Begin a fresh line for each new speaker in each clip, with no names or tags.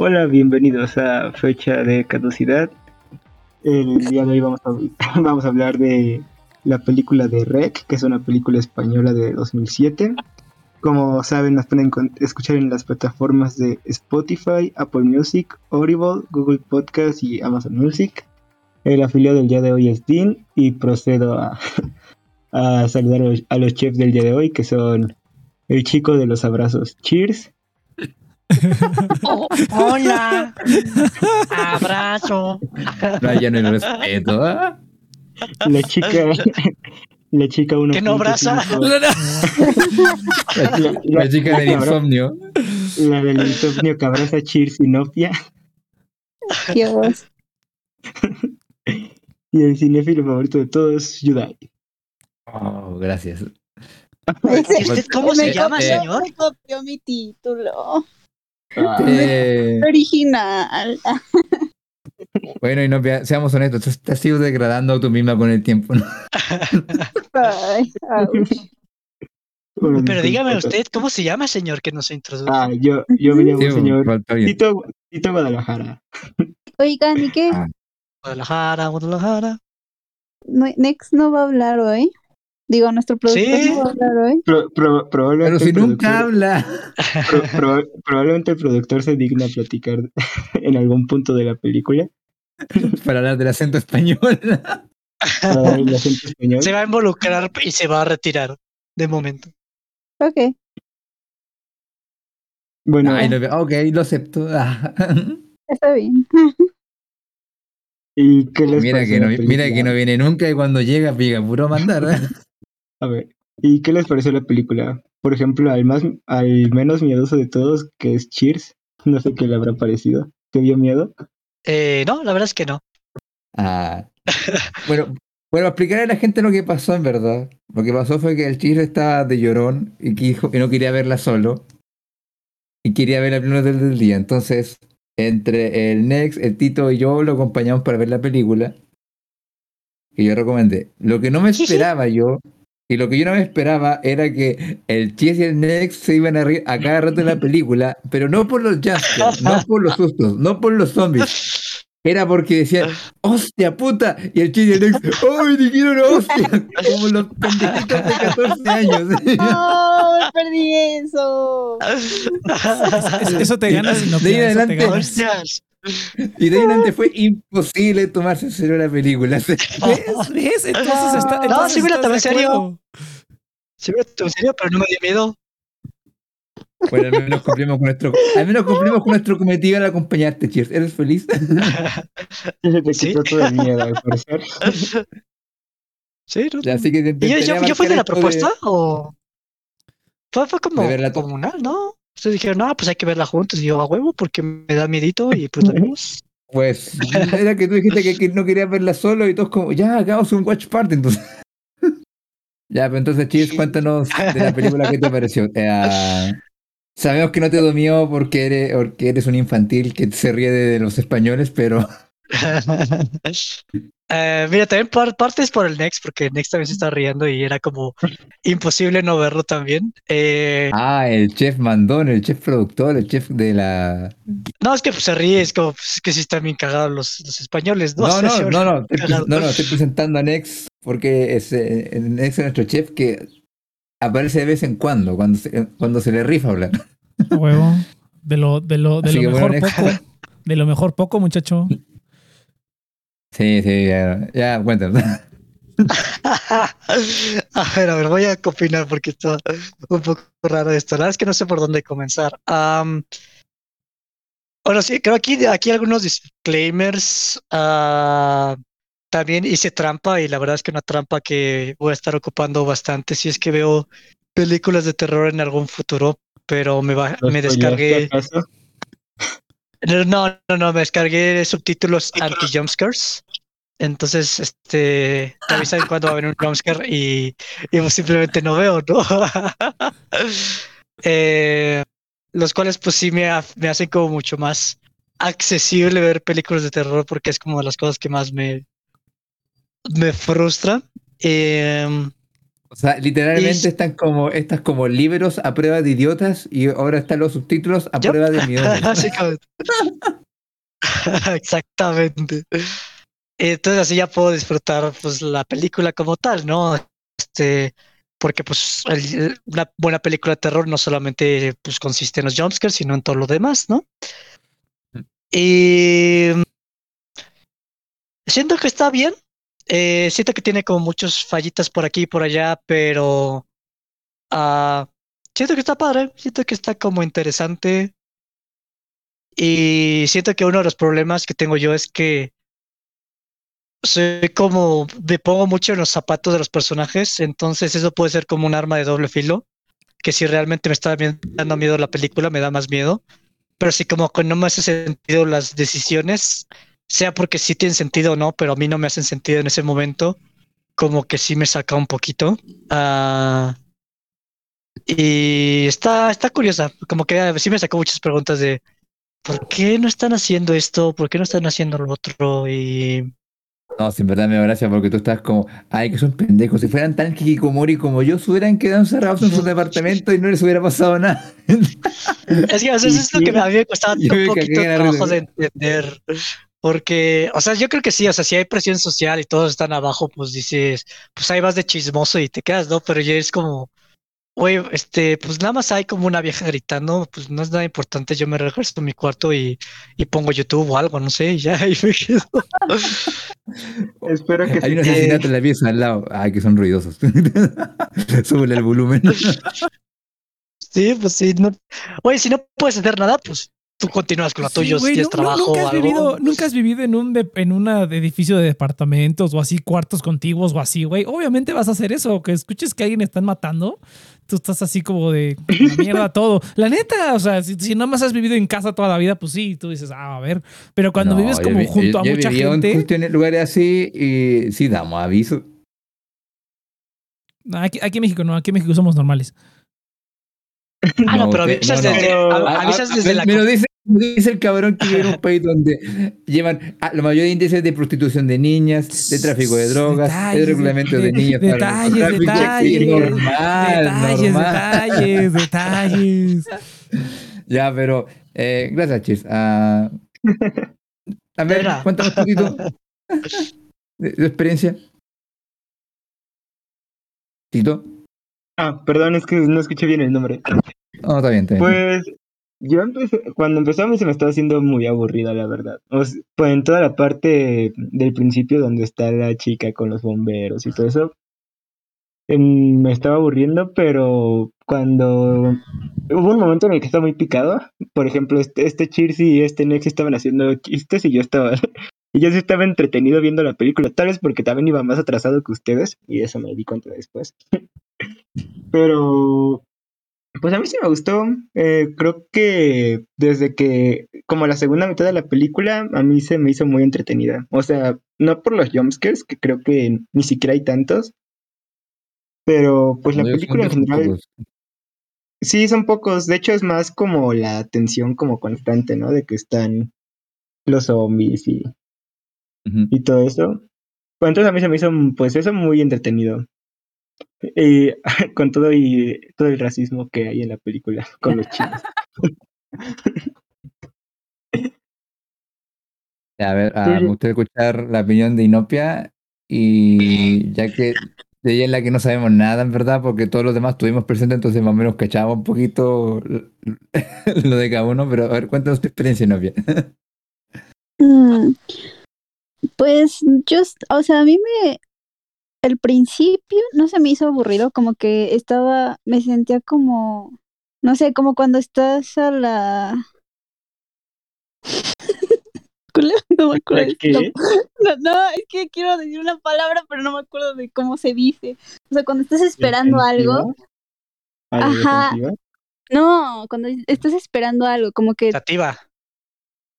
Hola, bienvenidos a Fecha de Caducidad. El día de hoy vamos a, vamos a hablar de la película de Rec, que es una película española de 2007. Como saben, las pueden escuchar en las plataformas de Spotify, Apple Music, Audible, Google Podcast y Amazon Music. El afiliado del día de hoy es Dean y procedo a, a saludar a los chefs del día de hoy, que son el chico de los abrazos. Cheers.
Oh, hola. Abrazo.
No, ya no hay respeto. ¿ah?
La chica. La chica una.
Que no abraza.
La,
La-
la chica del insomnio.
La del insomnio que abraza Cheers y Nopia.
Dios.
Y el cinéfilo favorito de todos, Yudai.
Oh, gracias.
¿Y usted cómo se llama, señor?
Me copió mi título.
Eh,
Original.
bueno, y no, vea- seamos honestos, tú te has ido degradando tú misma con el tiempo.
Pero dígame usted, ¿cómo se llama, señor, que nos introduce?
Ah, yo, yo me llamo
Sí,
señor. Tito, Tito Guadalajara.
Oigan, ¿y qué?
Ah.
Guadalajara, Guadalajara.
No- Next no va a hablar hoy. Digo, nuestro productor
Sí.
no va a hablar hoy.
Pro- pro- probablemente,
Pero si nunca habla.
pro- pro- probablemente el productor se digna a platicar en algún punto de la película.
Para hablar del acento español.
para el acento español.
Se va a involucrar y se va a retirar de momento.
Ok.
Bueno,
Ay, no, ok, lo acepto. Ah.
Está bien.
¿y qué les
Mira que, no, mira que no viene nunca y cuando llega, pica puro mandar. ¿eh?
A ver, ¿y qué les pareció la película? Por ejemplo, al más, al menos miedoso de todos, que es Cheers. No sé qué le habrá parecido. ¿Te dio miedo?
Eh, no, la verdad es que no.
Ah. Bueno, bueno, explicarle a la gente lo que pasó en verdad. Lo que pasó fue que el chiste estaba de llorón y, que dijo que no quería verla solo. Y quería verla primero del, del día. Entonces, entre el Next, el Tito y yo lo acompañamos para ver la película. Que yo recomendé. Lo que no me esperaba yo, y lo que yo no me esperaba era que el Chis y el Next se iban a reír a cada rato de la película, pero no por los jumpscares, no por los sustos, no por los zombies. Era porque decían, hostia puta, y el Chis y el Next, ¡ay, dijeron hostia! Como los pendejitos de 14 años.
¡Oh, me perdí eso!
Eso, eso te gana si no
De ahí en adelante-.
Hostias.
Y de ahí fue imposible tomarse en serio la película.
¿Ves? ¿Ves? Entonces está.
No,
entonces
sí me la tomé
de
en serio. Sí, pero en serio, pero no me dio miedo.
Bueno, al menos cumplimos con nuestro, al menos cumplimos con nuestro cometido al acompañarte, Cheers. ¿Eres feliz?
Sí.
quitó todo el miedo, al parecer.
Sí, no,
Así que te
¿Y yo, yo, fui de la propuesta o fue, fue como
De
comunal, ¿no? Ustedes dijeron, no, pues hay que verla juntos y yo a huevo porque me da miedito y pues.
Pues era que tú dijiste que, que no querías verla solo y todos como, ya, hagamos un watch party entonces. ya, pero entonces, Cheers, cuéntanos de la película que te pareció. Eh, sabemos que no te domió porque eres, porque eres un infantil que se ríe de los españoles, pero
Eh, mira, también par- partes por el Next, porque el Next también se está riendo y era como imposible no verlo también. Eh,
Ah, el chef mandón, el chef productor, el chef de la...
no, es que pues, se ríe, es como pues, es que sí están bien cagados los, los españoles, ¿no?
No, no,
se
no, no, estoy, no, no, estoy presentando a Nex porque es, eh, Nex es nuestro chef que aparece de vez en cuando, cuando se, cuando se le rifa hablar.
A Huevo. De lo, de lo, de
Así
lo
bueno,
mejor poco. De lo mejor poco, muchacho.
Sí, sí, ya, ya cuéntanos.
a ver, a ver, voy a opinar porque está un poco raro esto. La verdad es que no sé por dónde comenzar. Bueno, sí, creo aquí, aquí algunos disclaimers. ah, también hice trampa y la verdad es que una trampa que voy a estar ocupando bastante si es que veo películas de terror en algún futuro, pero me, va,
¿Lo
me descargué.
acaso?
No, no, no, me descargué subtítulos anti-jumpscares. Entonces, este, te avisan cuando va a haber un jumpscare y, y pues simplemente no veo, ¿no? Eh, los cuales pues sí me, me hacen como mucho más accesible ver películas de terror porque es como de las cosas que más me, me frustra. Em,
O sea, literalmente
Y-
están como, estas como libros a prueba de idiotas y ahora están los subtítulos a prueba de.
Básicamente. Exactamente. Entonces así ya puedo disfrutar pues la película como tal, ¿no? Este, porque pues el- una buena película de terror no solamente pues consiste en los jumpscares, sino en todo lo demás, ¿no? Y siento que está bien. Eh, siento que tiene como muchos fallitas por aquí y por allá, pero ah, siento que está padre, siento que está como interesante. Y siento que uno de los problemas que tengo yo es que soy como, me pongo mucho en los zapatos de los personajes, entonces eso puede ser como un arma de doble filo, que si realmente me está dando miedo la película, me da más miedo, pero si como que no me hace sentido las decisiones, sea porque sí tienen sentido o no, pero a mí no me hacen sentido en ese momento, como que sí me saca un poquito. Ah, y está, está curiosa, como que ah, sí me sacó muchas preguntas de ¿por qué no están haciendo esto? ¿Por qué no están haciendo lo otro? Y
No, sin verdad me da gracia porque tú estás como, ay, que son pendejos. Si fueran tan kikikomori como yo, se hubieran quedado encerrados en su departamento y no les hubiera pasado nada.
es que
Y
es lo que me costaba
yo
un poquito de trabajo de entender. Porque, o sea, yo creo que sí, o sea, si hay presión social y todos están abajo, pues dices, pues ahí vas de chismoso y te quedas, ¿no? Pero ya es como, oye, este, pues nada más hay como una vieja gritando, pues no es nada importante, yo me regreso a mi cuarto y, y pongo YouTube o algo, no sé, y ya, y me quedo.
Espero que
Hay un
se-
asesinato en la pieza al lado. Ay, que son ruidosos. Súbele el volumen.
Sí, pues sí, no. Oye, si no puedes hacer nada, pues tú continúas con lo
Sí,
tuyo,
güey,
si
nu-
trabajo
nunca
o
has
algo.
vivido, nunca has vivido en un de- en un edificio de departamentos o así cuartos contiguos o así, güey. Obviamente vas a hacer eso, que escuches que alguien están matando, tú estás así como de la mierda todo. La neta, o sea, si, si nada más has vivido en casa toda la vida, pues sí, tú dices, ah, a ver. Pero cuando
No,
vives como
vi-
junto
yo-
a
yo
mucha
viví en
gente,
cuestiones- lugares así y sí damos aviso.
No, aquí, aquí en México no, aquí en México somos normales.
Ah, no,
No,
pero avisas
no, no.
desde,
Pero-
a- avisas
Ah, ah,
desde la
me lo dice, dice el cabrón que vive en un país donde llevan ah, la mayoría de índices de prostitución de niñas, de tráfico de drogas,
Detalles,
de reglamento de,
de-
niñas. para
detalles,
narcotráfico,
detalles,
normal,
detalles,
normal.
detalles, detalles.
Ya, pero eh, gracias, Chis. Ah, a ver, cuéntanos un poquito de tu experiencia. Tito.
Ah, perdón, es que no escuché bien el nombre.
No, está bien, está bien.
Pues yo empecé, cuando mí se me estaba haciendo muy aburrida, la verdad. O sea, pues en toda la parte del principio donde está la chica con los bomberos y todo eso, em, me estaba aburriendo, pero cuando hubo un momento en el que estaba muy picado, por ejemplo, este, este Cheers y este Nex estaban haciendo chistes y yo estaba, y yo sí estaba entretenido viendo la película, tal vez porque también iba más atrasado que ustedes, y eso me di cuenta después. Pero pues a mí sí me gustó. eh, creo que desde que, como la segunda mitad de la película, a mí se me hizo muy entretenida. O sea, no por los jumpscares, que creo que ni siquiera hay tantos. Pero pues la película en general, sí, son pocos. De hecho, es más como la tensión como constante, ¿no? De que están los zombies y, y todo eso. Entonces a mí se me hizo, pues eso, muy entretenido. Con todo y todo el racismo que hay en la película con los chinos.
A ver, ah,
Sí.
me gustaría escuchar la opinión de Inopia y ya que de ella es la que no sabemos nada en verdad, porque todos los demás estuvimos presentes, entonces más o menos cachábamos un poquito lo de cada uno, pero a ver, cuéntanos tu experiencia, Inopia.
Mm, Pues yo, o sea, a mí me, el principio no se me hizo aburrido, como que estaba, me sentía como, no sé, como cuando estás a la... No me acuerdo.
¿La
de-
qué?
No, no, es que quiero decir una palabra, pero no me acuerdo de cómo se dice. O sea, cuando estás esperando algo,
¿A la
Ajá.
defensiva?
no, cuando estás esperando algo, como que,
expectativa.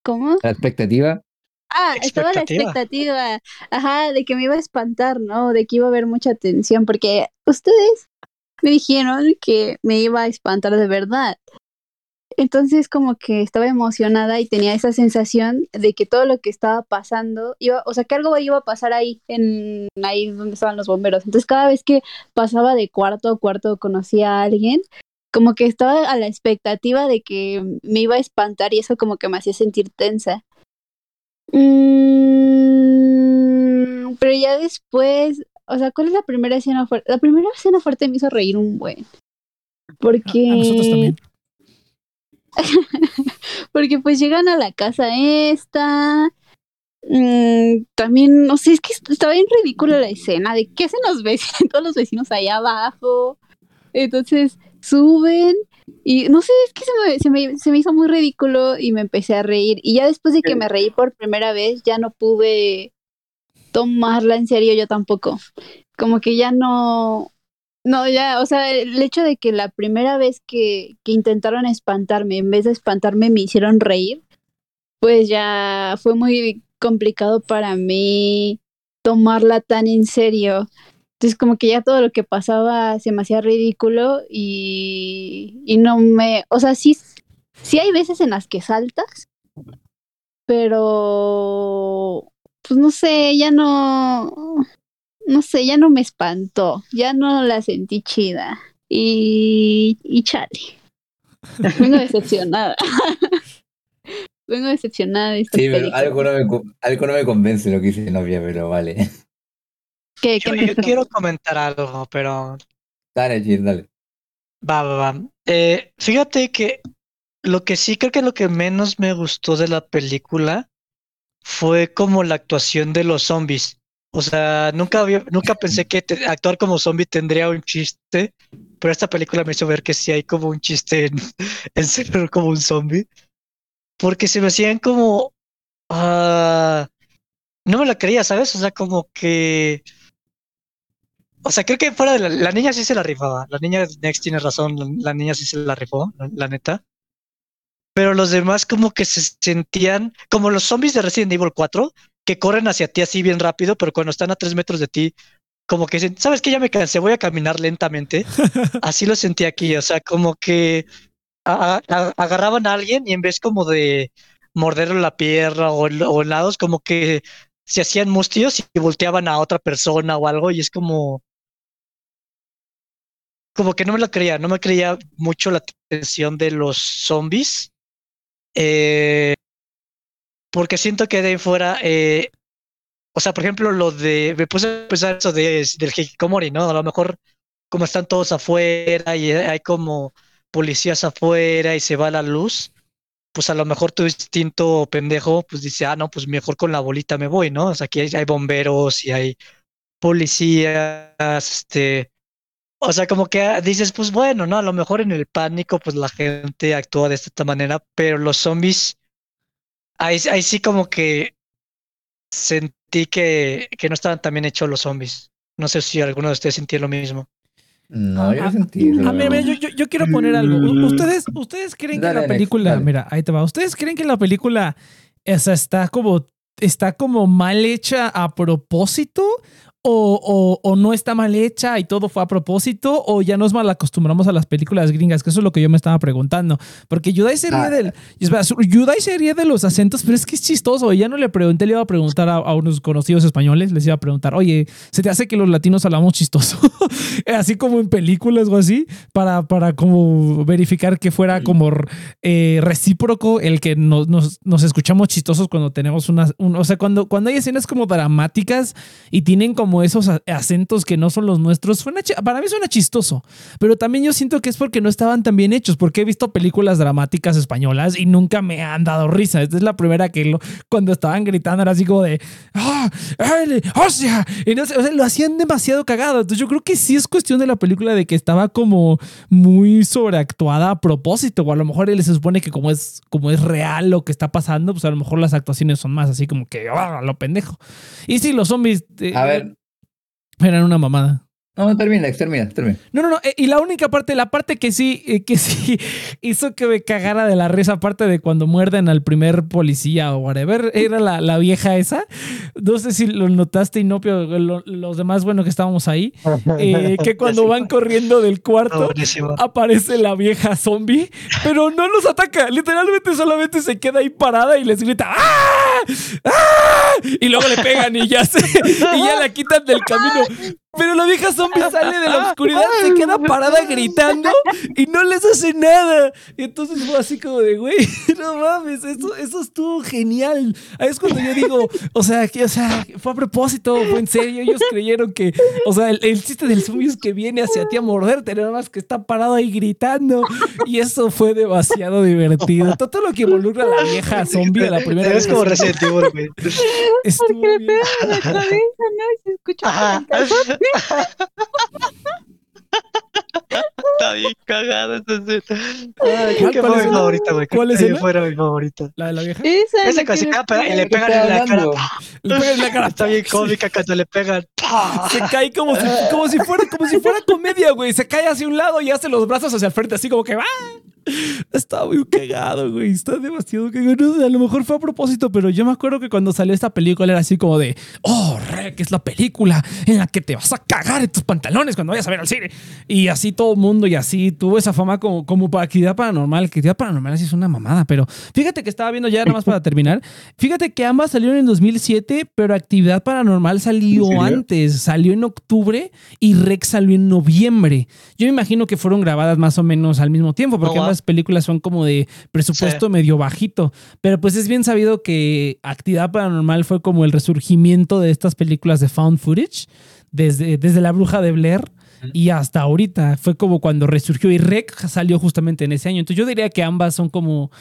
¿cómo?
La expectativa,
Ah, estaba la
Expectativa.
ajá, de que me iba a espantar, ¿no? De que iba a haber mucha tensión, porque ustedes me dijeron que me iba a espantar de verdad. Entonces como que estaba emocionada y tenía esa sensación de que todo lo que estaba pasando iba, o sea, que algo iba a pasar ahí, en ahí donde estaban los bomberos. Entonces cada vez que pasaba de cuarto a cuarto conocía a alguien, como que estaba a la expectativa de que me iba a espantar y eso como que me hacía sentir tensa. Mm, pero ya después, o sea, ¿cuál es la primera escena fuerte? La primera escena fuerte me hizo reír un buen. Porque...
A nosotros también.
Porque pues llegan a la casa esta. mm, también, no sé, es que estaba bien ridícula la escena de qué hacen los vecinos, todos los vecinos allá abajo. Entonces suben y no sé, es que se me, se, me, se me hizo muy ridículo y me empecé a reír. Y ya después de que me reí por primera vez, ya no pude tomarla en serio yo tampoco. Como que ya no, no, ya, o sea, el hecho de que la primera vez que, que intentaron espantarme, en vez de espantarme, me hicieron reír, pues ya fue muy complicado para mí tomarla tan en serio. Entonces, como que ya todo lo que pasaba se me hacía ridículo y, y no me, o sea, sí, sí hay veces en las que saltas, pero, pues no sé, ya no, no sé, ya no me espantó, ya no la sentí chida. Y, y chale. Vengo decepcionada. Vengo decepcionada de esta
Sí, pero algo no, me, algo no me convence lo que dice novia, pero vale.
¿Qué-
Yo,
qué
yo
me-
quiero comentar algo, pero
Dale, Gil, dale.
va, va, va. Eh, fíjate que lo que sí creo que lo que menos me gustó de la película fue como la actuación de los zombies. O sea, nunca había, nunca pensé que te- actuar como zombie tendría un chiste, pero esta película me hizo ver que sí hay como un chiste en, en ser como un zombie. Porque se me hacían como ah, no me la creía, ¿sabes? O sea, como que o sea, creo que fuera de la, la niña sí se la rifaba. La niña Next tiene razón, la, la niña sí se la rifó, la, la neta. Pero los demás como que se sentían como los zombies de Resident Evil 4, que corren hacia ti así bien rápido, pero cuando están a tres metros de ti, como que dicen, ¿sabes qué? Ya me cansé, voy a caminar lentamente. Así lo sentí aquí, o sea, como que a- a- agarraban a alguien y en vez como de morderle la pierna o, o lados, como que se hacían mustios y volteaban a otra persona o algo y es como como que no me lo creía, no me creía mucho la tensión de los zombies. eh, porque siento que de ahí fuera, eh, o sea, por ejemplo, lo de, me puse a pensar eso de, del Hikikomori, ¿no? A lo mejor como están todos afuera y hay como policías afuera y se va la luz, pues a lo mejor tu instinto pendejo, pues dice, ah, no, pues mejor con la bolita me voy, ¿no? O sea, aquí hay bomberos y hay policías, este, o sea, como que ah, dices, pues bueno, ¿no? A lo mejor en el pánico, pues la gente actúa de esta manera, pero los zombies, ahí, ahí sí como que sentí que, que no estaban tan bien hechos los zombies. No sé si alguno de ustedes sintió lo mismo.
No, yo
Ah,
no sentí.
Ah,
la
mira,
verdad.
yo, yo- yo quiero poner algo. U- ¿Ustedes, ¿Ustedes creen que
Dale,
la
Alex,
película,
dale.
mira, ahí te va, ¿ustedes creen que la película esa está como, está como mal hecha a propósito? O, o, o no está mal hecha y todo fue a propósito, o ya nos mal acostumbramos a las películas gringas, que eso es lo que yo me estaba preguntando. Porque Yudai se ríe
Ah.
del. Yudai se ríe de los acentos, pero es que es chistoso. Ya no le pregunté, le iba a preguntar a, a unos conocidos españoles, les iba a preguntar, oye, ¿se te hace que los latinos hablamos chistoso? así como en películas o así, para, para como verificar que fuera como eh, recíproco el que nos, nos, nos escuchamos chistosos cuando tenemos unas, un- o sea, cuando, cuando hay escenas como dramáticas y tienen como esos acentos que no son los nuestros, suena para mí suena chistoso, pero también yo siento que es porque no estaban tan bien hechos, porque he visto películas dramáticas españolas y nunca me han dado risa. Esta es la primera que lo, cuando estaban gritando era así como de, ¡ah! ¡Ele! ¡Hostia! Y no sé, o sea, lo hacían demasiado cagado. Entonces yo creo que sí es cuestión de la película de que estaba como muy sobreactuada a propósito, o a lo mejor él se supone que como es, como es real lo que está pasando, pues a lo mejor las actuaciones son más así como que, ¡ah! Lo pendejo. Y sí, los zombies eh,
A ver,
eran una mamada.
No, termina, termina, termina.
No, no, no. eh, Y la única parte, la parte que sí, eh, que sí hizo que me cagara de la risa, aparte de cuando muerden al primer policía o whatever, era la, la vieja esa. No sé si lo notaste, Inopio, lo- los demás, bueno, que estábamos ahí, eh, que cuando van corriendo del cuarto, aparece la vieja zombie, pero no los ataca. Literalmente solamente se queda ahí parada y les grita ¡Ah! ¡Ah! Y luego le pegan y ya se, y ya la quitan del camino. Pero la vieja zombie sale de la oscuridad, se queda parada gritando y no les hace nada. Y entonces fue así como de, güey, no mames, eso, eso estuvo genial. Ahí es cuando yo digo, o sea, que, o sea, fue a propósito, fue en serio. Ellos creyeron que, o sea, el, el chiste del zombie es que viene hacia ti a morderte, nada más que está parado ahí gritando. Y eso fue demasiado divertido. Todo lo que involucra a la vieja zombie de la primera
Es
vez.
como Resident Evil, güey.
Porque le pegan en la cabeza, ¿no? Y se escucha.
Está bien cagada esa escena.
¿Cuál-
fue
es
mi favorita, güey.
¿Cuál escena?
fuera mi favorita.
La de la vieja.
Esa,
Esa
la
que se
le
cae pero- y le
¿Qué
pegan en la cara.
Le pega en la cara.
Está bien cómica cuando le pegan.
Se cae como si, como si fuera, como si fuera comedia, güey. Se cae hacia un lado y hace los brazos hacia el frente, así como que ¡ah! Está muy cagado, güey. Está demasiado cagado. No sé, a lo mejor fue a propósito, pero yo me acuerdo que cuando salió esta película era así como de, oh, Rec, es la película en la que te vas a cagar en tus pantalones cuando vayas a ver al cine. Y así todo el mundo y así tuvo esa fama como, como para actividad paranormal. Actividad paranormal sí es una mamada, pero fíjate que estaba viendo ya nada más para terminar. Fíjate que ambas salieron en 2007, pero actividad paranormal salió antes, salió en octubre y Rec salió en noviembre. Yo me imagino que fueron grabadas más o menos al mismo tiempo, porque
Oh, wow.
Películas son como de presupuesto
Sí.
medio bajito. Pero pues es bien sabido que Actividad Paranormal fue como el resurgimiento de estas películas de found footage, desde, desde La Bruja de Blair. Y hasta ahorita fue como cuando resurgió y Rec salió justamente en ese año. Entonces yo diría que ambas son como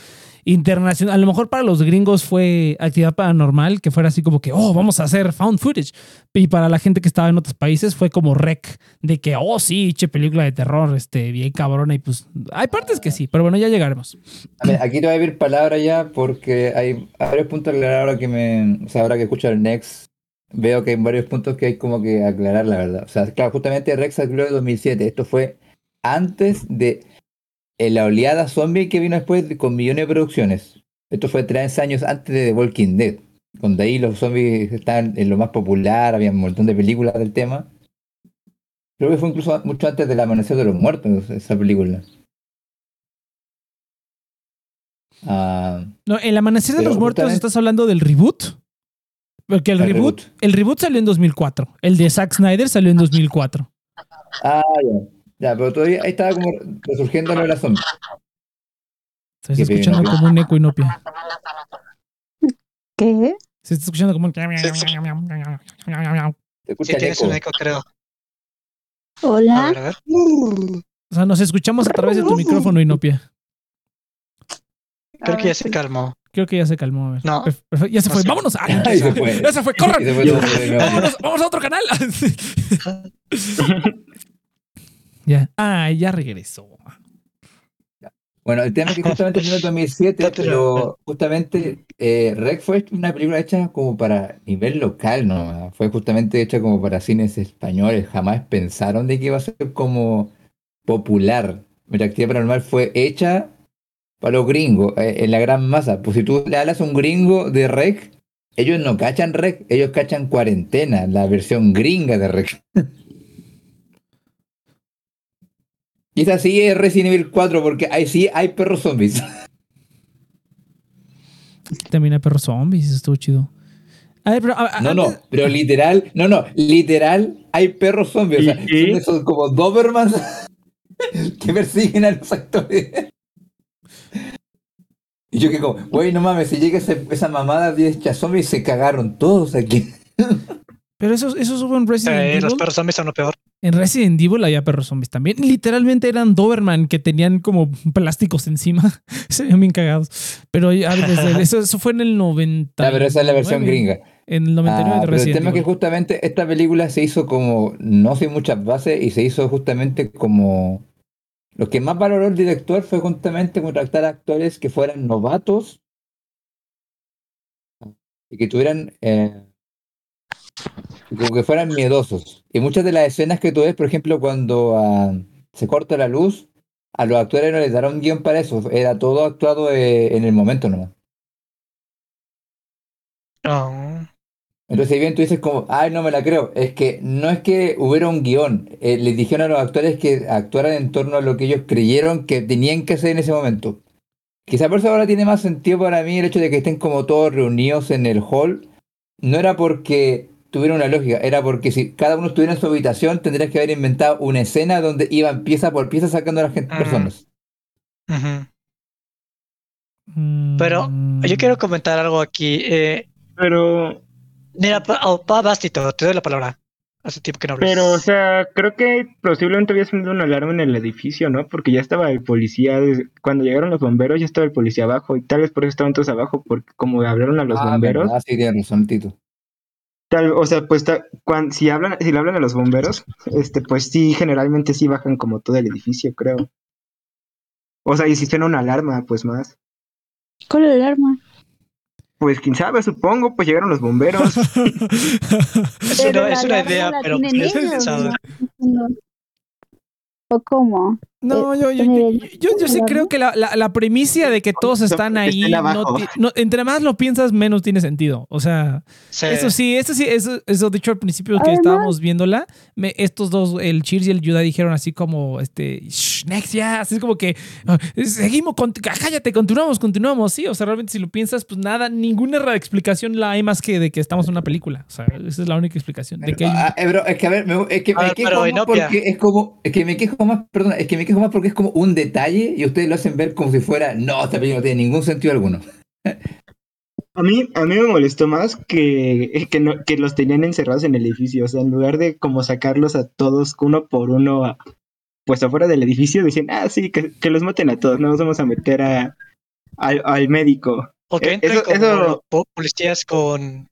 internacional. A lo mejor para los gringos fue actividad paranormal, que fuera así como que, oh, vamos a hacer found footage. Y para la gente que estaba en otros países fue como rec, de que, oh, sí, che, película de terror, este, bien cabrona. Y pues hay partes que sí, pero bueno, ya llegaremos.
Aquí te voy a pedir palabra ya porque hay varios puntos a aclarar ahora que me. O sea, ahora que escucho el Next, veo que hay varios puntos que hay como que aclarar, la verdad. O sea, claro, justamente Rex salió en 2007. Esto fue antes de eh, la oleada zombie que vino después de- con millones de producciones. Esto fue tres años antes de The Walking Dead. Donde ahí los zombies estaban en lo más popular, había un montón de películas del tema. Creo que fue incluso mucho antes del Amanecer de los Muertos esa película. Ah.
No, El Amanecer de los Muertos, ¿estás hablando del reboot? Porque el,
El
reboot,
reboot.
el reboot salió en 2004. El de Zack Snyder salió en 2004.
Ah, ya. Ya, pero todavía ahí estaba como resurgiendo lo de la zombie.
Se está
Qué
escuchando como un eco inopia.
¿Qué?
Se está escuchando como un...
Te
Sí, tienes
eco.
un eco, creo. A
Hola.
ver, a ver.
O sea, nos escuchamos a través de tu micrófono, Inopia.
Creo que ya se calmó.
Creo que ya se calmó. A ver.
No.
Perf- perfecto, Ya se
No
fue.
sé.
Vámonos. Ah,
Ahí se fue.
Ya se fue. Corran. Vámonos, vamos a otro canal. ya. Ah, ya regresó.
Bueno, el tema es que justamente en 2007,
Date la-
pero justamente eh, Rec fue una película hecha como para nivel local, ¿no? Fue justamente hecha como para cines españoles. Jamás pensaron de que iba a ser como popular. Mira, Actividad Paranormal fue hecha para los gringos, eh, en la gran masa. Pues si tú le hablas a un gringo de Rec, ellos no cachan Rec, ellos cachan Cuarentena, la versión gringa de Rec. Y esa sí es Resident Evil 4 porque ahí sí hay perros zombies.
Termina Perro Zombies. eso Estuvo chido. A ver, pero. a- a-
No, no,
antes-
pero literal, no, no, literal hay perros zombies. O sea, son esos como Dobermans que persiguen a los actores. Y yo que como, güey, no mames, si llega ese- esa mamada de hecha zombies, se cagaron todos aquí.
Pero eso, eso hubo en Resident
Eh,
Evil.
los perros zombies son lo peor.
En Resident Evil había perros zombies también. Literalmente eran Doberman que tenían como plásticos encima. Se veían bien cagados. Pero eso, eso fue en el 90.
Ya, pero esa es la versión gringa.
En el 99
Ah,
de
pero el
Resident
tema es que
Evil.
justamente esta película se hizo como, no sin muchas bases, y se hizo justamente como... Lo que más valoró el director fue justamente contratar actores que fueran novatos y que tuvieran... eh, como que fueran miedosos. Y muchas de las escenas que tú ves, por ejemplo, cuando ah, se corta la luz, a los actores no les dará un guion para eso. Era todo actuado eh, en el momento nomás.
Oh.
Entonces, si bien tú dices como, ay, no me la creo, es que no es que hubiera un guion, eh, les dijeron a los actores que actuaran en torno a lo que ellos creyeron que tenían que hacer en ese momento. Quizá por eso ahora tiene más sentido para mí el hecho de que estén como todos reunidos en el hall. No era porque tuviera una lógica, era porque si cada uno estuviera en su habitación, tendrías que haber inventado una escena donde iban pieza por pieza sacando a las gente,
Mm.
personas.
Ujú. Pero
Mm.
yo quiero comentar algo aquí. Eh,
Pero,
mira, pa, oh, pa- Bastito, te doy la palabra. Hace tiempo que no hablas.
pero, o sea, creo que posiblemente había sonado una alarma en el edificio, ¿no? Porque ya estaba el policía, cuando llegaron los bomberos ya estaba el policía abajo y tal vez por eso estaban todos abajo, porque como hablaron a los
ah,
bomberos,
verdad, sí, tienes razón, Tito.
Tal, o sea, pues ta- si hablan, si le hablan a los bomberos, este, pues sí, generalmente sí bajan como todo el edificio, creo. O sea, y si suena una alarma, pues más.
¿Cuál es el arma?
Pues quién sabe, supongo, pues llegaron los bomberos.
es
Pero
una,
la
es una
alarma
idea,
la
pero pues,
ellos. ¿O cómo?
No, yo, yo, yo,
el-
yo- yo sí creo que la, la, la premisa de que todos están ahí, no no- entre más lo piensas, menos tiene sentido. O sea,
Sí.
eso sí, eso sí, eso, eso dicho al principio que
Además-
estábamos viéndola, me- estos dos, el Cheers y el Yuda, dijeron así como, este, "Shh, next, ya, así es como que, ah, seguimos, con, cállate, continuamos, continuamos, sí, o sea, realmente si lo piensas, pues nada, ninguna explicación la hay más que de que estamos en una película, o sea, esa es la única explicación. De que hay-
Ah, eh, bro, es que a ver, me, es que me
ver,
quejo más porque es como, es que me quejo más, perdona, es que me quejo más porque es como un detalle y ustedes lo hacen ver como si fuera, no, esta película no tiene ningún sentido alguno.
A mí, a mí me molestó más que, que, no- que los tenían encerrados en el edificio. O sea, en lugar de como sacarlos a todos uno por uno, a- pues afuera del edificio, decían, ah, sí, que, que los maten a todos, no nos vamos a meter a, al, al médico.
O que
eh,
entren
eso-
como
eso-
po- policías con...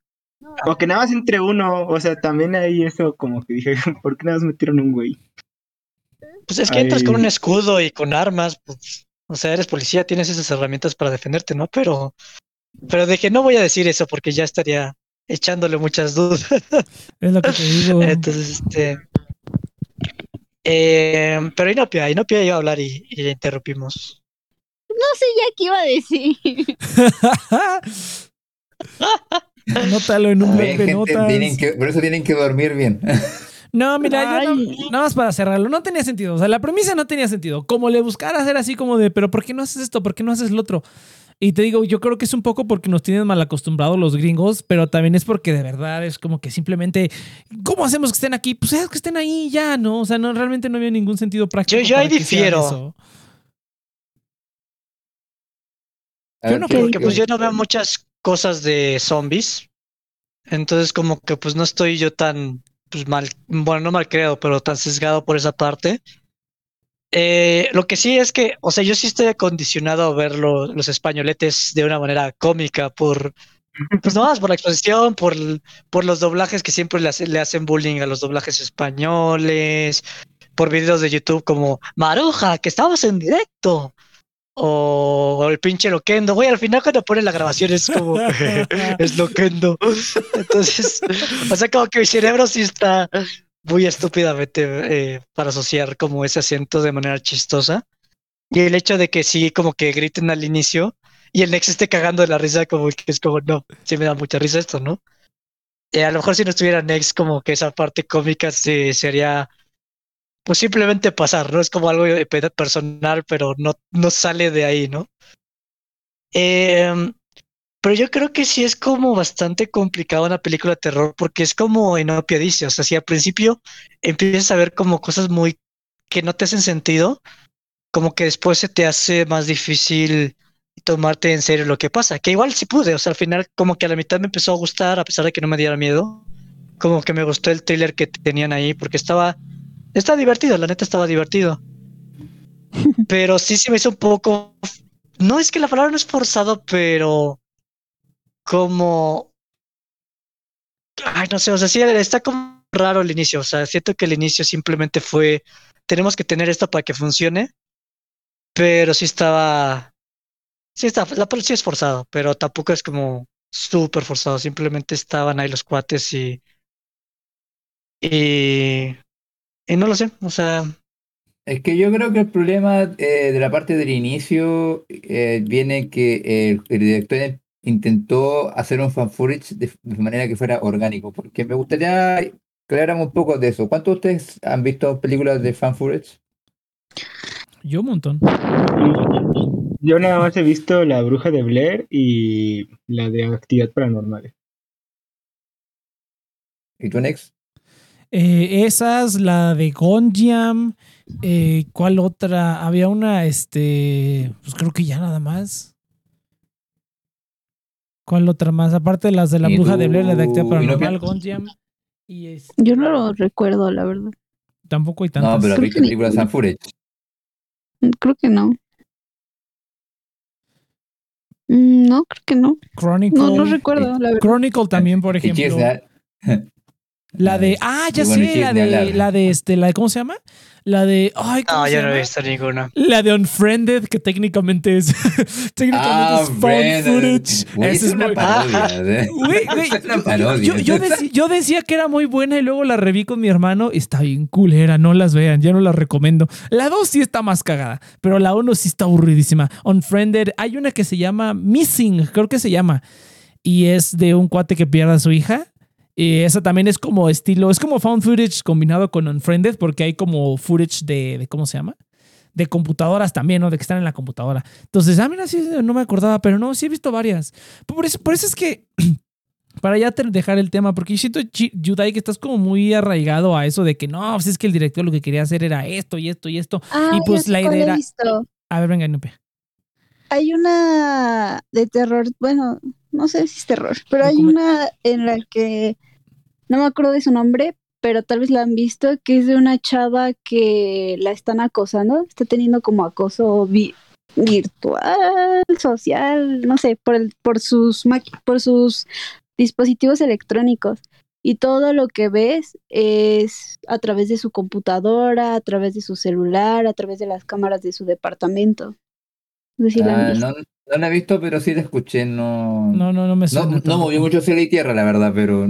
O que nada más entre uno, o sea, también ahí eso como que dije, ¿por qué nada más metieron un güey?
Pues es que entras con un escudo y con armas, pues, o sea, eres policía, tienes esas herramientas para defenderte, ¿no? Pero, pero de que no voy a decir eso porque ya estaría echándole muchas dudas.
es lo que te digo.
Entonces, este... eh, pero Inopia, Inopia iba a hablar y, y le interrumpimos.
No sé ya qué iba a decir.
Anótalo en un
Bien, gente,
notas.
tienen que, por eso tienen que dormir bien.
No, mira, yo no- nada más para cerrarlo, no tenía sentido. O sea, la premisa no tenía sentido. Como le buscaras era así como de, pero ¿por qué no haces esto? ¿Por qué no haces lo otro? Y te digo, yo creo que es un poco porque nos tienen mal acostumbrados los gringos, pero también es porque de verdad es como que simplemente, ¿cómo hacemos que estén aquí? Pues es que estén ahí y ya, ¿no? O sea, no, realmente no había ningún sentido práctico.
Yo- yo ahí difiero.
Yo no
¿qué-
creo
Porque pues yo no veo muchas cosas de zombies. Entonces como que pues no estoy yo tan pues mal, bueno, no mal creado, pero tan sesgado por esa parte. Eh, lo que sí es que, o sea, yo sí estoy acondicionado a ver lo- los españoletes de una manera cómica por, pues no más por la exposición, por, por los doblajes que siempre le, hace- le hacen bullying a los doblajes españoles, por videos de YouTube como Maruja, que estamos en directo. O, o el pinche Loquendo, güey, al final cuando pone la grabación es como, es Loquendo. Entonces, o sea, como que mi cerebro sí está muy estúpidamente eh, para asociar como ese acento de manera chistosa. Y el hecho de que sí, como que griten al inicio y el Nex esté cagando de la risa, como que es como, no, sí me da mucha risa esto, ¿no? Eh, a lo mejor si no estuviera Nex, como que esa parte cómica se, sería, pues simplemente pasar, ¿no? Es como algo eh, pe- personal, pero no, no sale de ahí, ¿no? Em, pero yo creo que sí es como bastante complicado una película de terror, porque es como Inopia dice, o sea, si al principio empiezas a ver como cosas muy que no te hacen sentido, como que después se te hace más difícil tomarte en serio lo que pasa, que igual sí pude, o sea, al final como que a la mitad me empezó a gustar, a pesar de que no me diera miedo, como que me gustó el thriller que tenían ahí, porque estaba, estaba divertido, la neta estaba divertido. Pero sí se me hizo un poco, no es que la palabra no es forzado, pero como, ay, no sé, o sea, sí, está como raro el inicio, o sea, siento que el inicio simplemente fue, tenemos que tener esto para que funcione, pero sí estaba, sí está, la sí es forzado, pero tampoco es como súper forzado, simplemente estaban ahí los cuates y Y, y no lo sé, o sea,
Es que yo creo que el problema eh, de la parte del inicio eh, viene que el, el director intentó hacer un fan footage de, de manera que fuera orgánico, porque me gustaría que habláramos un poco de eso. ¿Cuántos de ustedes han visto películas de fan footage?
Yo un montón.
Yo nada más he visto La Bruja de Blair y la de Actividad Paranormal.
¿Y tú, Nex?
Eh, esas, la de Gonjam. Eh, ¿Cuál otra? Había una, este. Pues creo que ya nada más. ¿Cuál otra más? Aparte de las de la
¿Y
bruja de Blair, la de Actividad Paranormal,
Inopia?
Gonjam. Y este,
Yo no lo recuerdo, la verdad.
Tampoco hay
No,
tantas.
pero has
Creo
visto
que ni-
películas de fan footage.
Creo que no. Mm, No, creo que no.
Chronicle.
No, no recuerdo, la verdad.
Chronicle también, por ejemplo. La de. Ah, ya sé, la de. La de este. La de ¿Cómo se llama? La de. Ay, ¿cómo
no,
se
yo no he visto ninguna.
La de Unfriended, que técnicamente es. técnicamente
Ah,
es found footage. Esa
es
es
una
muy-
parodia. ¿eh?
Güey, güey,
Es una
yo-
parodia.
Yo, yo deci- yo decía que era muy buena y luego la reví con mi hermano. Está bien culera, no las vean, ya no las recomiendo. La 2 sí está más cagada, pero la 1 sí está aburridísima. Unfriended, hay una que se llama Missing, creo que se llama. Y es de un cuate que pierde a su hija. Y esa también es como estilo, es como found footage combinado con Unfriended, porque hay como footage de, de ¿cómo se llama? De computadoras también, ¿no? De que están en la computadora. Entonces, ah, mira, sí, no me acordaba, pero no, sí he visto varias. Por eso, por eso es que para ya dejar el tema, porque siento, Yudai, que estás como muy arraigado a eso de que no, pues es que el director lo que quería hacer era esto y esto y esto.
Ah,
Y pues la idea era-
visto.
A ver, venga, Nupe.
Hay una de terror, bueno, no sé si es terror, pero hay una en la que no me acuerdo de su nombre, pero tal vez la han visto, que es de una chava que la están acosando, está teniendo como acoso vi- virtual, social, no sé, por el, por sus por sus dispositivos electrónicos. Y todo lo que ves es a través de su computadora, a través de su celular, a través de las cámaras de su departamento. No sé si la han
Ah,
visto.
no, no la he visto, pero sí la escuché. No,
No, no, no me
no,
suena.
no
tampoco.
movió mucho cielo y tierra, la verdad, pero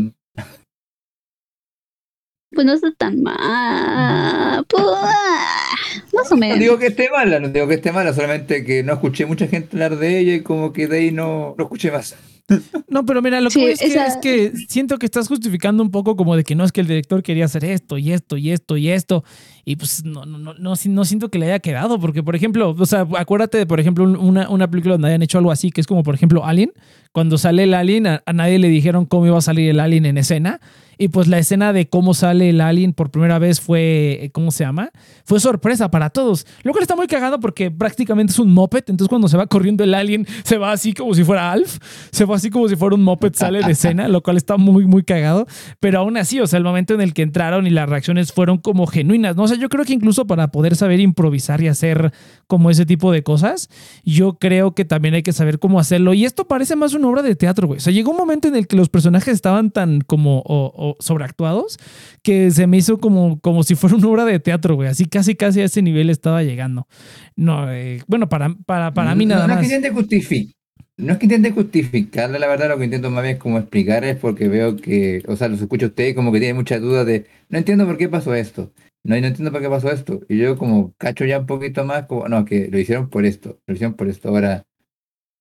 Pues no está tan mal. Pues, ah, más o
no
menos.
digo que esté mala, no digo que esté mala, solamente que no escuché mucha gente hablar de ella y como que de ahí no, no escuché más.
No, pero mira, lo que
Sí,
voy es, que,
esa-
es que siento que estás justificando un poco como de que no es que el director quería hacer esto y esto y esto y esto. Y pues no, no, no, no, si- no siento que le haya quedado. Porque, por ejemplo, o sea, acuérdate de, por ejemplo, un- una, una película donde hayan hecho algo así, que es como, por ejemplo, Alien. Cuando sale el Alien, a, a nadie le dijeron cómo iba a salir el Alien en escena. Y pues la escena de cómo sale el Alien por primera vez fue, eh, ¿cómo se llama? Fue sorpresa para todos. Lo cual está muy cagado porque prácticamente es un moped. Entonces cuando se va corriendo el Alien, se va así como si fuera Alf. Se va así como si fuera un moped, sale de escena, lo cual está muy, muy cagado. Pero aún así, o sea, el momento en el que entraron y las reacciones fueron como genuinas, ¿no? O sea, yo creo que incluso para poder saber improvisar y hacer como ese tipo de cosas, yo creo que también hay que saber cómo hacerlo. Y esto parece más una obra de teatro, güey. O sea, llegó un momento en el que los personajes estaban tan como o- o sobreactuados que se me hizo como, como si fuera una obra de teatro, güey. Así casi, casi a ese nivel estaba llegando. No, eh, bueno, para, para, para mí
No-
nada
no,
más.
es que intente justificar. No es que intente justificarle, la verdad, lo que intento más bien es como explicar es porque veo que, o sea, los escucho a ustedes como que tienen muchas dudas de, no entiendo por qué pasó esto, no, no entiendo por qué pasó esto. Y yo como cacho ya un poquito más, como, no, que lo hicieron por esto, lo hicieron por esto. Ahora,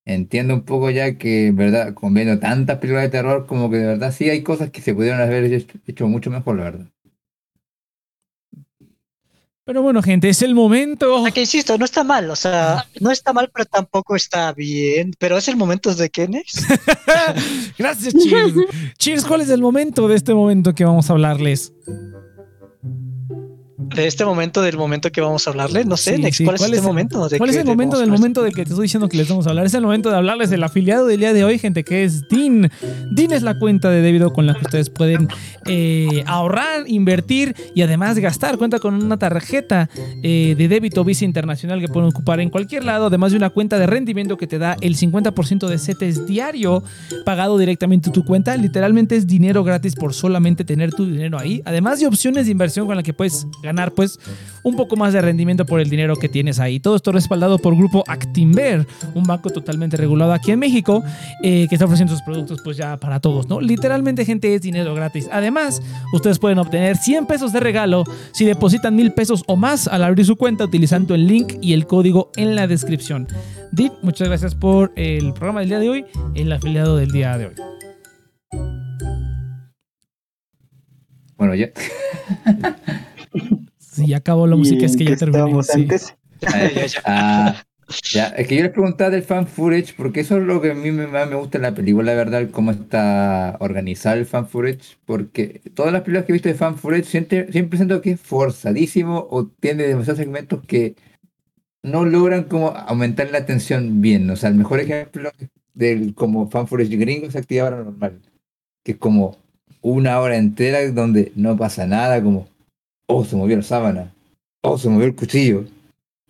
entiendo un poco ya que, en verdad, con viendo tantas películas de terror, como que de verdad sí hay cosas que se pudieron haber hecho, hecho mucho mejor, la verdad.
Pero bueno, gente, es el momento.
Que insisto, no está mal, o sea, no está mal, pero tampoco está bien. Pero es el momento de Kenex.
Gracias, Cheers. Cheers, ¿cuál es el momento de este momento que vamos a hablarles?
De este momento, del momento que vamos a hablarle. No sé,
Sí,
Nex,
sí,
¿cuál es
¿cuál
este
es
momento? ¿De
¿Cuál es el momento del momento del que te estoy diciendo que les vamos a hablar? Es el momento de hablarles del afiliado del día de hoy, gente, que es DIN. DIN es la cuenta de débito con la que ustedes pueden eh, ahorrar, invertir y además gastar. Cuenta con una tarjeta eh, de débito Visa Internacional que pueden ocupar en cualquier lado, además de una cuenta de rendimiento que te da el 50% de CETES diario pagado directamente a tu cuenta. Literalmente es dinero gratis por solamente tener tu dinero ahí. Además de opciones de inversión con la que puedes ganar ganar pues un poco más de rendimiento por el dinero que tienes ahí. Todo esto respaldado por Grupo Actinver, un banco totalmente regulado aquí en México eh, que está ofreciendo sus productos pues ya para todos, ¿no? Literalmente gente es dinero gratis. Además, ustedes pueden obtener 100 pesos de regalo si depositan mil pesos o más al abrir su cuenta utilizando el link y el código en la descripción. Dip, muchas gracias por el programa del día de hoy, el afiliado del día de hoy.
Bueno, ya.
Sí, ya acabó la música,
¿Y
es que ya
estábamos
sí.
antes?
Ah, ya, es que yo les preguntaba del fan footage, porque eso es lo que a mí me- más me gusta en la película, la verdad, cómo está organizado el fan footage, porque todas las películas que he visto de fan footage siempre, siempre siento que es forzadísimo o tiene demasiados segmentos que no logran como aumentar la atención bien. O sea, el mejor ejemplo del como fan footage gringo es activar normal, que es como una hora entera donde no pasa nada, como, oh, se movió la sábana, oh, se movió el cuchillo,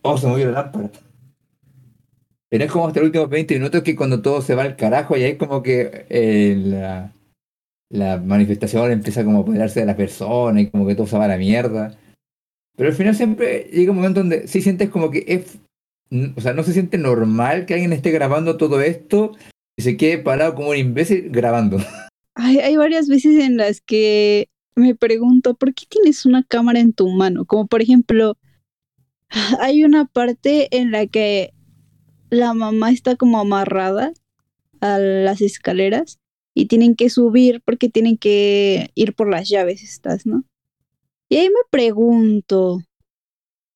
oh, se movió la lámpara. Pero es como hasta los últimos 20 minutos que cuando todo se va al carajo y ahí como que eh, la, la manifestación empieza como a apoderarse de la persona y como que todo se va a la mierda. Pero al final siempre llega un momento donde sí sientes como que es... O sea, no se siente normal que alguien esté grabando todo esto y se quede parado como un imbécil grabando.
Hay, hay varias veces en las que me pregunto, ¿por qué tienes una cámara en tu mano? Como por ejemplo, hay una parte en la que la mamá está como amarrada a las escaleras y tienen que subir porque tienen que ir por las llaves estas, ¿no? Y ahí me pregunto,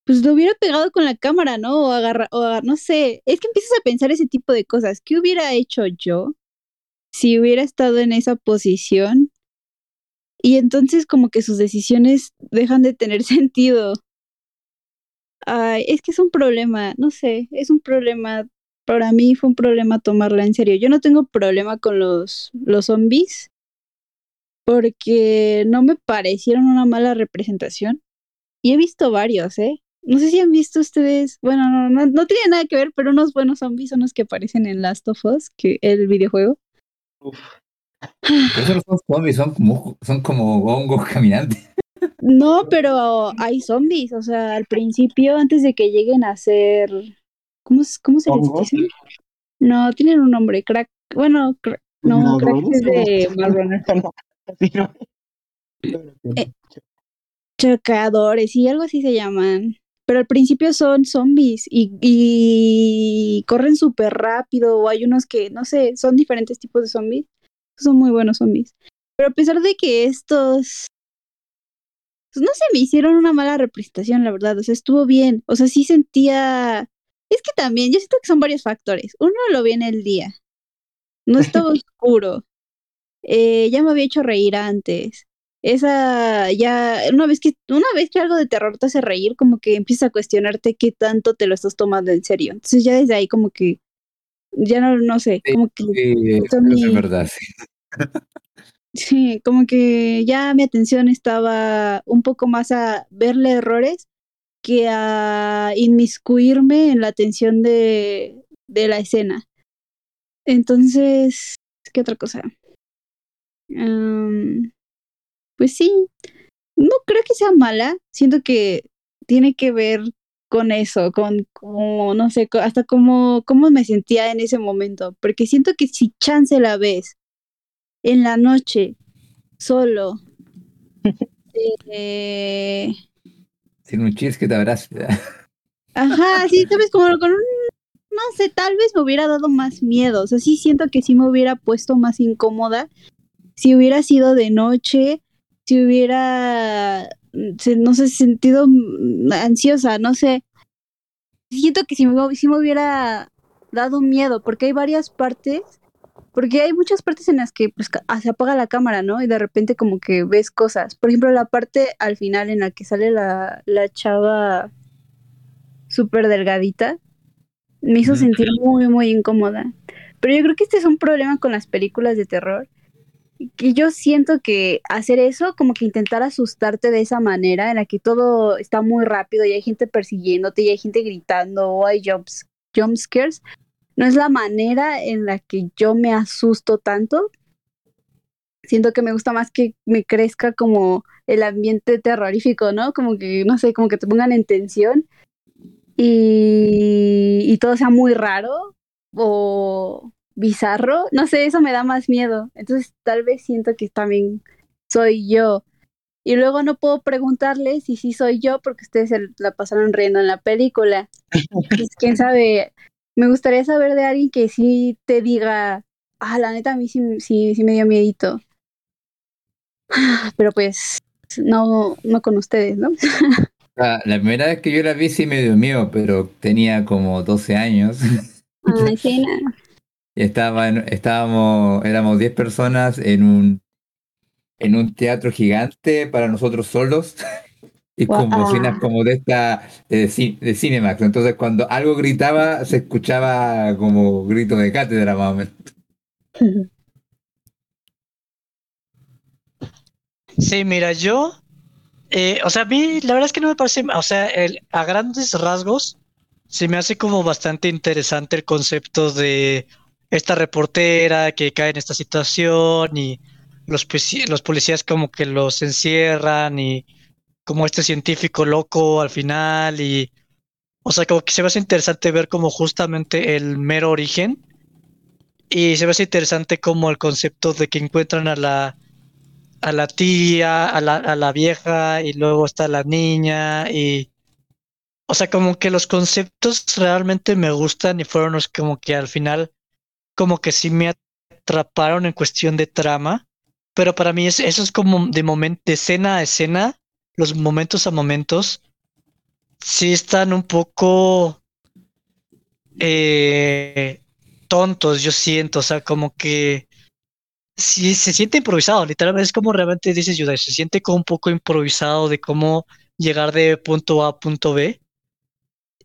pues lo hubiera pegado con la cámara, ¿no? O agarra, o agar- no sé, es que empiezas a pensar ese tipo de cosas. ¿Qué hubiera hecho yo si hubiera estado en esa posición? Y entonces como que sus decisiones dejan de tener sentido. Ay, es que es un problema, no sé, es un problema. Para mí fue un problema tomarla en serio. Yo no tengo problema con los, los zombies porque no me parecieron una mala representación. Y he visto varios, ¿eh? No sé si han visto ustedes, bueno, no, no, no tiene nada que ver, pero unos buenos zombies son los que aparecen en Last of Us, que el videojuego.
Esos no son zombies, son como, son como hongos caminantes.
No, pero hay zombies, o sea, al principio, antes de que lleguen a ser, ¿cómo, es- cómo se les dice? No, tienen un nombre, crack, bueno, cra- no, crack es de
no. Que
Eh, Chocadores y algo así se llaman. Pero al principio son zombies y, y corren súper rápido. O hay unos que, no sé, son diferentes tipos de zombies. Son muy buenos zombies. Pero a pesar de que estos. Pues no se me hicieron una mala representación, la verdad. O sea, estuvo bien. O sea, sí sentía. Es que también, yo siento que son varios factores. Uno lo vi en el día. No estaba oscuro. Eh, ya me había hecho reír antes esa ya una vez que una vez que algo de terror te hace reír como que empiezas a cuestionarte qué tanto te lo estás tomando en serio entonces ya desde ahí como que ya no no sé como que
Sí, es verdad, sí.
sí como que ya mi atención estaba un poco más a verle errores que a inmiscuirme en la atención de de la escena entonces qué otra cosa pues sí, no creo que sea mala, siento que tiene que ver con eso, con como, no sé, hasta cómo, cómo me sentía en ese momento, porque siento que si chance la ves en la noche, solo, eh,
Sin un chis que te abrace.
ajá, sí, sabes, como con un, no sé, tal vez me hubiera dado más miedo, o sea, sí siento que sí me hubiera puesto más incómoda si hubiera sido de noche, si hubiera, no sé, sentido ansiosa, no sé. Siento que si me, sí me hubiera dado miedo, porque hay varias partes, porque hay muchas partes en las que pues, ah, se apaga la cámara, ¿no? Y de repente como que ves cosas. Por ejemplo, la parte al final en la que sale la, la chava súper delgadita, me hizo sentir muy, muy incómoda. Pero yo creo que este es un problema con las películas de terror, que yo siento que hacer eso, como que intentar asustarte de esa manera, en la que todo está muy rápido y hay gente persiguiéndote y hay gente gritando o hay jumps, jump scares, no es la manera en la que yo me asusto tanto. siento que me gusta más que me crezca como el ambiente terrorífico, ¿no? Como que, no sé, como que te pongan en tensión y, y todo sea muy raro o bizarro. No sé, eso me da más miedo. Entonces tal vez siento que también soy yo. Y luego no puedo preguntarle si sí soy yo porque ustedes se la pasaron riendo en la película. Pues, quién sabe. Me gustaría saber de alguien que sí te diga, ah, la neta a mí sí, sí, sí me dio miedito. Pero pues no, no con ustedes, ¿no?
La, la primera vez que yo la vi sí me dio miedo, pero tenía como 12 años.
Ay, sí, nada.
Y estaba en- estábamos, éramos 10 personas en un, en un teatro gigante para nosotros solos y con bocinas como de esta de, de Cinemax. Entonces cuando algo gritaba se escuchaba como grito de cátedra más o menos.
Sí, mira, yo, eh, o sea, a mí la verdad es que no me parece, o sea, el, a grandes rasgos, se me hace como bastante interesante el concepto de esta reportera que cae en esta situación y los, los policías como que los encierran y como este científico loco al final y, o sea, como que se me hace interesante ver como justamente el mero origen y se me hace interesante como el concepto de que encuentran a la a la tía, a la, a la vieja y luego está la niña y o sea, como que los conceptos realmente me gustan y fueron los como que al final como que sí me atraparon en cuestión de trama, pero para mí es, eso es como de momento, de escena a escena, los momentos a momentos, sí están un poco eh, tontos, yo siento, o sea, como que sí se siente improvisado, literalmente es como realmente dices Yudai, se siente como un poco improvisado de cómo llegar de punto A a punto B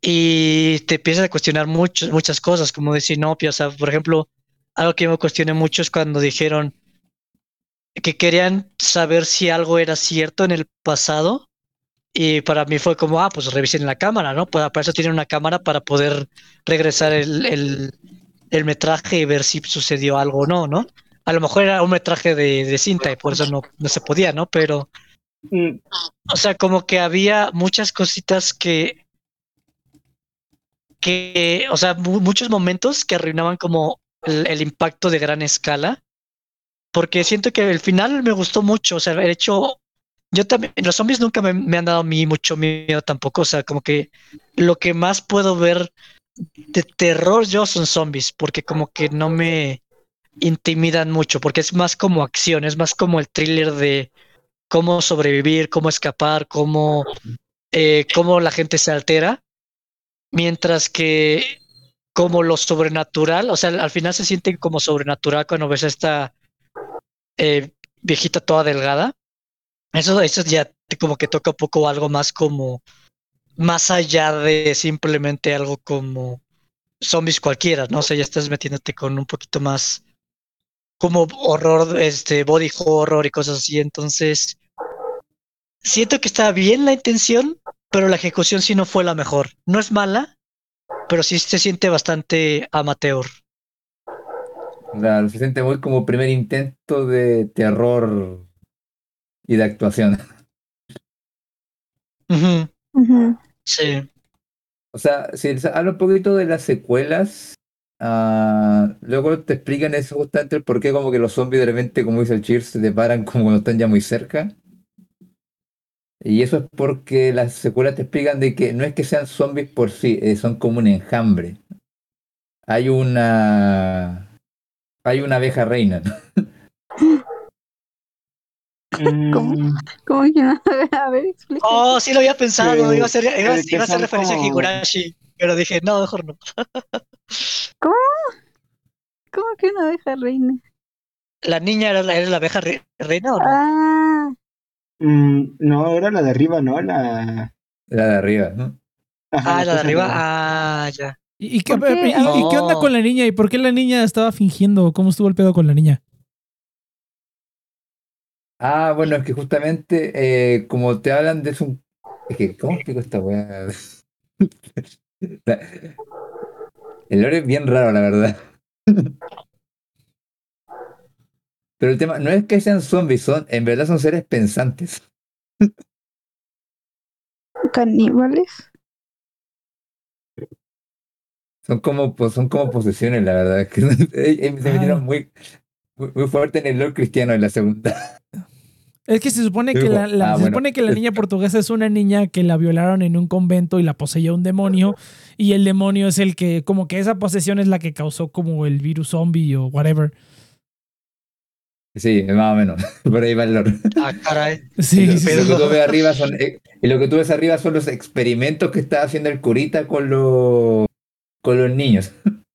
y te empiezas a cuestionar muchas muchas cosas, como decir, no, o sea, por ejemplo, algo que me cuestioné mucho es cuando dijeron que querían saber si algo era cierto en el pasado y para mí fue como, ah, pues revisen la cámara, ¿no? Pues para eso tienen una cámara para poder regresar el, el, el metraje y ver si sucedió algo o no, ¿no? A lo mejor era un metraje de, de cinta y por eso no, no se podía, ¿no? Pero,
Mm,
o sea, como que había muchas cositas que, que, o sea, mu- muchos momentos que arruinaban como el, impacto de gran escala, porque siento que el final me gustó mucho, o sea, el hecho, yo también, los zombies nunca me, me han dado a mí mucho miedo tampoco, o sea, como que lo que más puedo ver de terror yo son zombies, porque como que no me intimidan mucho, porque es más como acción, es más como el thriller de cómo sobrevivir, cómo escapar, cómo, eh, cómo la gente se altera, mientras que como lo sobrenatural, o sea, al final se siente como sobrenatural cuando ves a esta eh, viejita toda delgada. Eso, eso ya como que toca un poco algo más como más allá de simplemente algo como zombies cualquiera, ¿no? O sea, ya estás metiéndote con un poquito más como horror, este, body horror y cosas así. Entonces, siento que está bien la intención, pero la ejecución sí no fue la mejor. No es mala, pero sí se siente bastante amateur.
La- se siente muy como primer intento de terror y de actuación.
Sí.
O sea, si habla un poquito de las secuelas, ah, luego te explican eso justamente el por qué como que los zombies de repente, como dice el Cheers, se te paran como cuando están ya muy cerca. Y eso es porque las secuelas te explican de que no es que sean zombies por sí, eh, son como un enjambre. Hay una... Hay una abeja reina.
¿Cómo?
mm,
¿Cómo que no? A ver, explica.
Oh, sí lo había pensado.
Sí,
Iba a hacer, iba, a hacer
son
referencia a Higurashi, pero dije, no, mejor no.
¿Cómo que una abeja reina?
¿La niña era la, era la abeja re- reina o no?
Ah,
mm, no, era la de arriba, ¿no? La.
La de arriba, ¿no?
Ajá,
Ah, la de arriba. Ah, ya.
¿Y, y qué,
¿Por qué?
y- y qué onda
Oh.
con la niña? ¿Y por qué la niña estaba fingiendo? ¿Cómo estuvo el pedo con la niña?
Ah, bueno, es que justamente eh, como te hablan de eso, es que, ¿cómo explico esta weá? El lore es bien raro, la verdad. Pero el tema no es que sean zombies, son, en verdad son seres pensantes.
Caníbales.
Son como, pues, son como posesiones, la verdad. es que se metieron
Ah.
muy, muy, muy fuerte en el lore cristiano en la segunda.
Es que se supone que la, la-
ah,
se
bueno.
supone que la niña portuguesa es una niña que la violaron en un convento y la poseyó un demonio y el demonio es el que como que esa posesión es la que causó como el virus zombie o whatever.
Sí, más o menos. Por ahí va el lore.
Ah, caray.
Sí,
Y lo,
sí,
lo
sí.
que tú ves arriba son, eh, y lo que tú ves arriba son los experimentos que está haciendo el curita con los con los niños.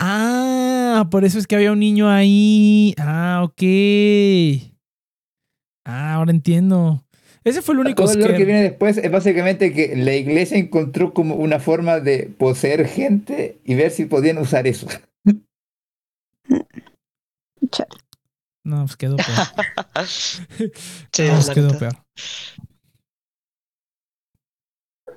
Ah, por eso es que había un niño ahí. Ah, ok. Ah, ahora entiendo. Ese fue el único
Todo el lore que
scare.
viene después es básicamente que la iglesia encontró como una forma de poseer gente y ver si podían usar eso.
Chale.
No, pues quedó peor.
Sí,
No, pues quedó peor.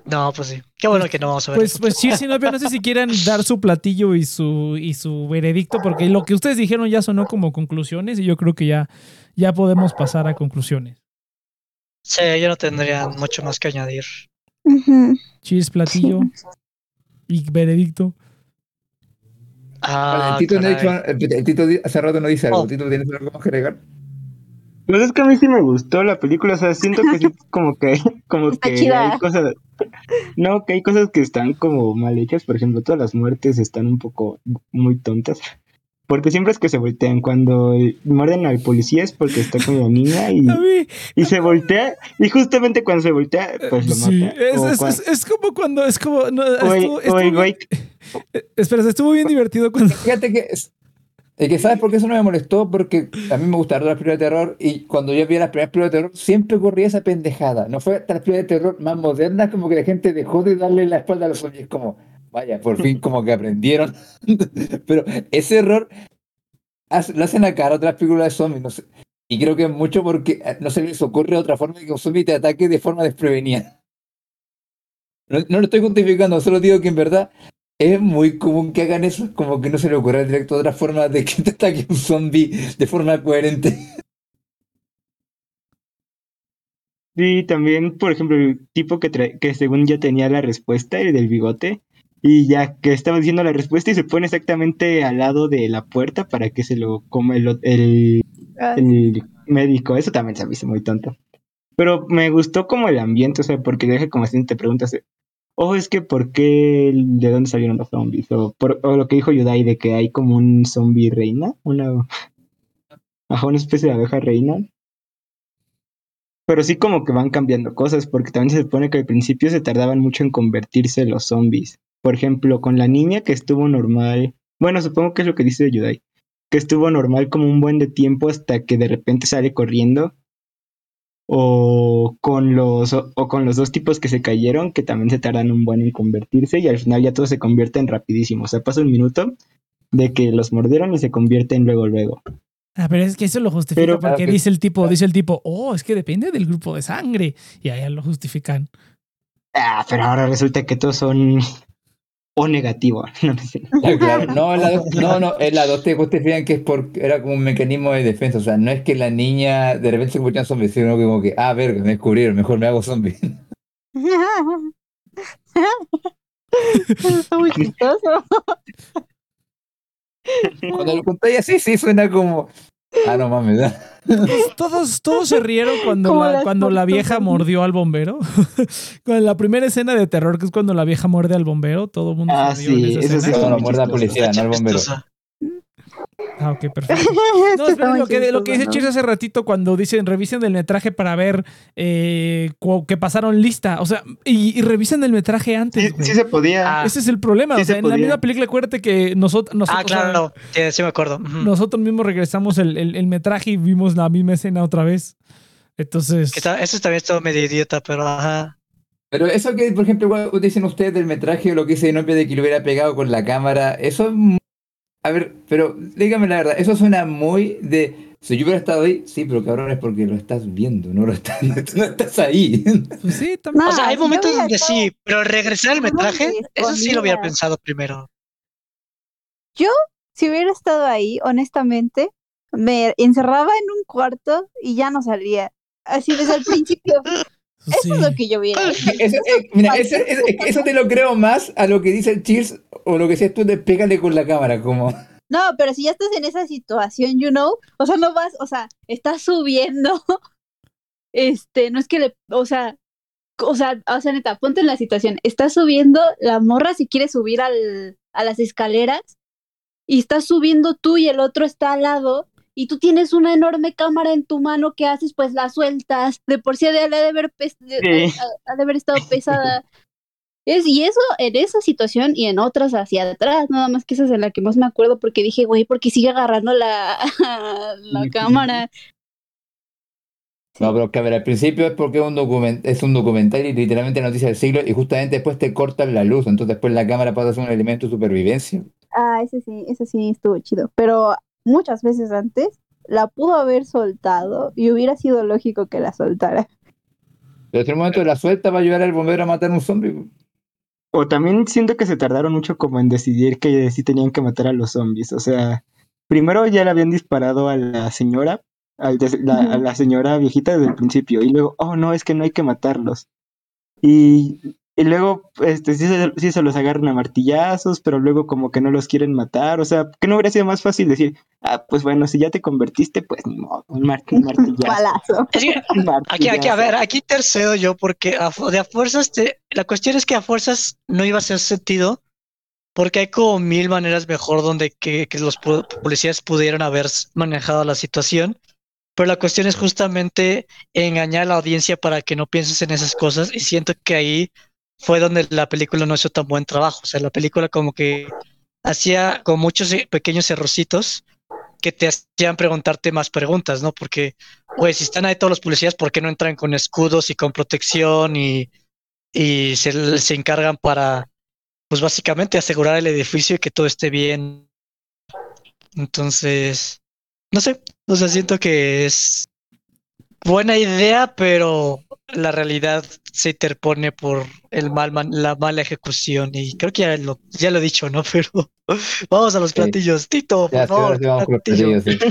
No, pues sí. Qué bueno que no vamos a ver
Pues, pues Cheers y Novia, no sé si quieran dar su platillo y su, y su veredicto, porque lo que ustedes dijeron ya sonó como conclusiones y yo creo que ya, ya podemos pasar a conclusiones.
Sí, yo no tendría mucho más que añadir.
Ujú,
Cheers, platillo y veredicto.
Ah,
el, Tito no el Tito hace rato no dice algo.
Oh.
Tito, ¿tienes algo más que agregar?
Pues es que a mí sí me gustó la película, o sea, siento que sí, como que, como
Está
que
chida.
hay cosas, no, que hay cosas que están como mal hechas, por ejemplo, todas las muertes están un poco muy tontas, porque siempre es que se voltean, cuando muerden al policía es porque está con la niña y, y se voltea, y justamente cuando se voltea, pues lo
sí,
mata.
es, es-
cua-
es- es como cuando, es como, no,
o el,
estuvo-
o
estuvo
el
bien-
güey
eh, espera, estuvo bien divertido cuando,
Fíjate que, es es que ¿sabes por qué eso no me molestó? Porque a mí me gustaron las películas de terror y cuando yo vi las primeras películas de terror siempre ocurría esa pendejada. No fue hasta las películas de terror más modernas como que la gente dejó de darle la espalda a los zombies. Como, vaya, por fin como que aprendieron. Pero ese error lo hacen a otras películas de zombies. No sé. Y creo que es mucho porque eh, no se les ocurre otra forma de que un zombie te ataque de forma desprevenida. No, lo estoy justificando, solo digo que en verdad es muy común que hagan eso, como que no se le ocurra al directo otra forma de que te ataque un zombie de forma coherente.
Sí, también, por ejemplo, el tipo que, que según ya tenía la respuesta, el del bigote, y ya que estaba diciendo la respuesta y se pone exactamente al lado de la puerta para que se lo coma el, el,
Ah,
el médico. Eso también se me hizo muy tonto. Pero me gustó como el ambiente, o sea, porque deja como si te preguntas, ojo, es que ¿por qué, de dónde salieron los zombies? O, por- o lo que dijo Yudai de que hay como un zombie reina, una, ajá, una especie de abeja reina. Pero sí como que van cambiando cosas, porque también se supone que al principio se tardaban mucho en convertirse los zombies. Por ejemplo, con la niña que estuvo normal, bueno, supongo que es lo que dice Yudai, que estuvo normal como un buen de tiempo hasta que de repente sale corriendo. O con los o, o con los dos tipos que se cayeron, que también se tardan un buen en convertirse, y al final ya todos se convierten rapidísimo. O sea, pasa un minuto de que los mordieron y se convierten luego luego.
Ah, pero es que eso lo justifica
Pero-
porque
Ah,
dice el tipo, dice el tipo, oh, es que depende del grupo de sangre. Y allá lo justifican.
Ah, pero ahora resulta que todos son O negativo. No, no sé.
Ah, claro. No, en la dos- no, no, en la 2 te justifican que es porque era como un mecanismo de defensa. O sea, no es que la niña de repente se convirtió en zombie, sino que como que, ah, verga, me descubrieron, mejor me hago zombie.
Eso está muy chistoso.
Cuando lo contáis así, sí suena como, ah, no mames.
Todos, todos, se rieron cuando, la, cuando la vieja mordió al bombero. Con la primera escena de terror, que es cuando la vieja muerde al bombero, todo el mundo
Ah,
se rió en
sí,
esa
eso sí
escena.
No,
muy
no, muerda a
chistoso.
policía, no al bombero.
Ah, ok, perfecto. No,
está muy
lo que, lo que dice Cheers hace ratito cuando dicen revisen el metraje para ver eh, que pasaron lista. O sea, y, y revisen el metraje antes,
Sí, se podía.
Ah,
Ese es el problema.
Sí
o sea,
se
en la misma película, acuérdate que nosotros, nosotros,
Ah, claro, no. Sí, sí me acuerdo.
Nosotros mismos regresamos el, el- el metraje y vimos la misma escena otra vez. Entonces,
Eso también estuvo medio idiota, pero ajá.
Pero eso que, por ejemplo, igual dicen ustedes del metraje o lo que dice Novia de que lo hubiera pegado con la cámara, eso es A ver, pero dígame la verdad, eso suena muy de. Si yo hubiera estado ahí, sí, pero cabrón es porque lo estás viendo, no lo estás, no estás ahí.
pues sí, también.
O sea, hay
si yo
momentos donde
estado-
sí, pero regresar al metraje, eso sí lo hubiera pensado primero.
Si hubiera estado ahí, honestamente, me encerraba en un cuarto y ya no salía. Así desde el principio. Eso
Sí.
es lo que yo vi.
Eso, eh, mira, eso, te lo creo más a lo que dice el Cheers o lo que decías tú de pégale con la cámara, como...
No, pero si ya estás en esa situación, you know, o sea, no vas, o sea, estás subiendo, este, no es que le, o sea, o sea, o sea, neta, ponte en la situación, estás subiendo, la morra si quiere subir al, a las escaleras, y estás subiendo tú y el otro está al lado, y tú tienes una enorme cámara en tu mano, ¿qué haces? Pues la sueltas, de por sí ha de, ha de haber,
Sí.
ha- ha de haber estado pesada. Es, y eso, en esa situación y en otras hacia atrás, nada más que esa es en la que más me acuerdo porque dije, güey, porque sigue agarrando la, la
Sí.
cámara.
No, pero que a ver, al principio es porque es un, document es un documental y literalmente noticia del siglo y justamente después te cortan la luz, entonces después la cámara pasa a ser un elemento de supervivencia.
Ah, ese sí, ese sí estuvo chido. Pero muchas veces antes la pudo haber soltado y hubiera sido lógico que la soltara.
En el momento de la suelta va a ayudar al bombero a matar a un zombie.
O también siento que se tardaron mucho como en decidir que sí tenían que matar a los zombies. O sea, primero ya le habían disparado a la señora, al des- la- a la señora viejita desde el principio. Y luego, oh no, es que no hay que matarlos. Y, y luego, este, sí se, sí se los agarran a martillazos, pero luego como que no los quieren matar. O sea, que no hubiera sido más fácil decir, ah, pues bueno, si ya te convertiste, pues ni modo, un, mar- un martillazo.
Palazo.
Es que
un
Aquí, aquí, a ver, aquí tercedo yo, porque a, de a fuerzas, te- la cuestión es que a fuerzas no iba a hacer sentido, porque hay como mil maneras mejor donde que, que los policías pudieron haber manejado la situación, pero la cuestión es justamente engañar a la audiencia para que no pienses en esas cosas, y siento que ahí fue donde la película no hizo tan buen trabajo, o sea, la película como que hacía con muchos eh, pequeños errorcitos que te hacían preguntarte más preguntas, ¿no? Porque pues si están ahí todos los policías, ¿por qué no entran con escudos y con protección y, y se, se encargan para, pues básicamente asegurar el edificio y que todo esté bien? Entonces, no sé, o sea, siento que es buena idea, pero la realidad se interpone por el mal man- la mala ejecución y creo que ya lo, ya lo he dicho, ¿no? Pero vamos a los
Sí.
platillos. Tito, por
sí,
favor, platillo.
sí.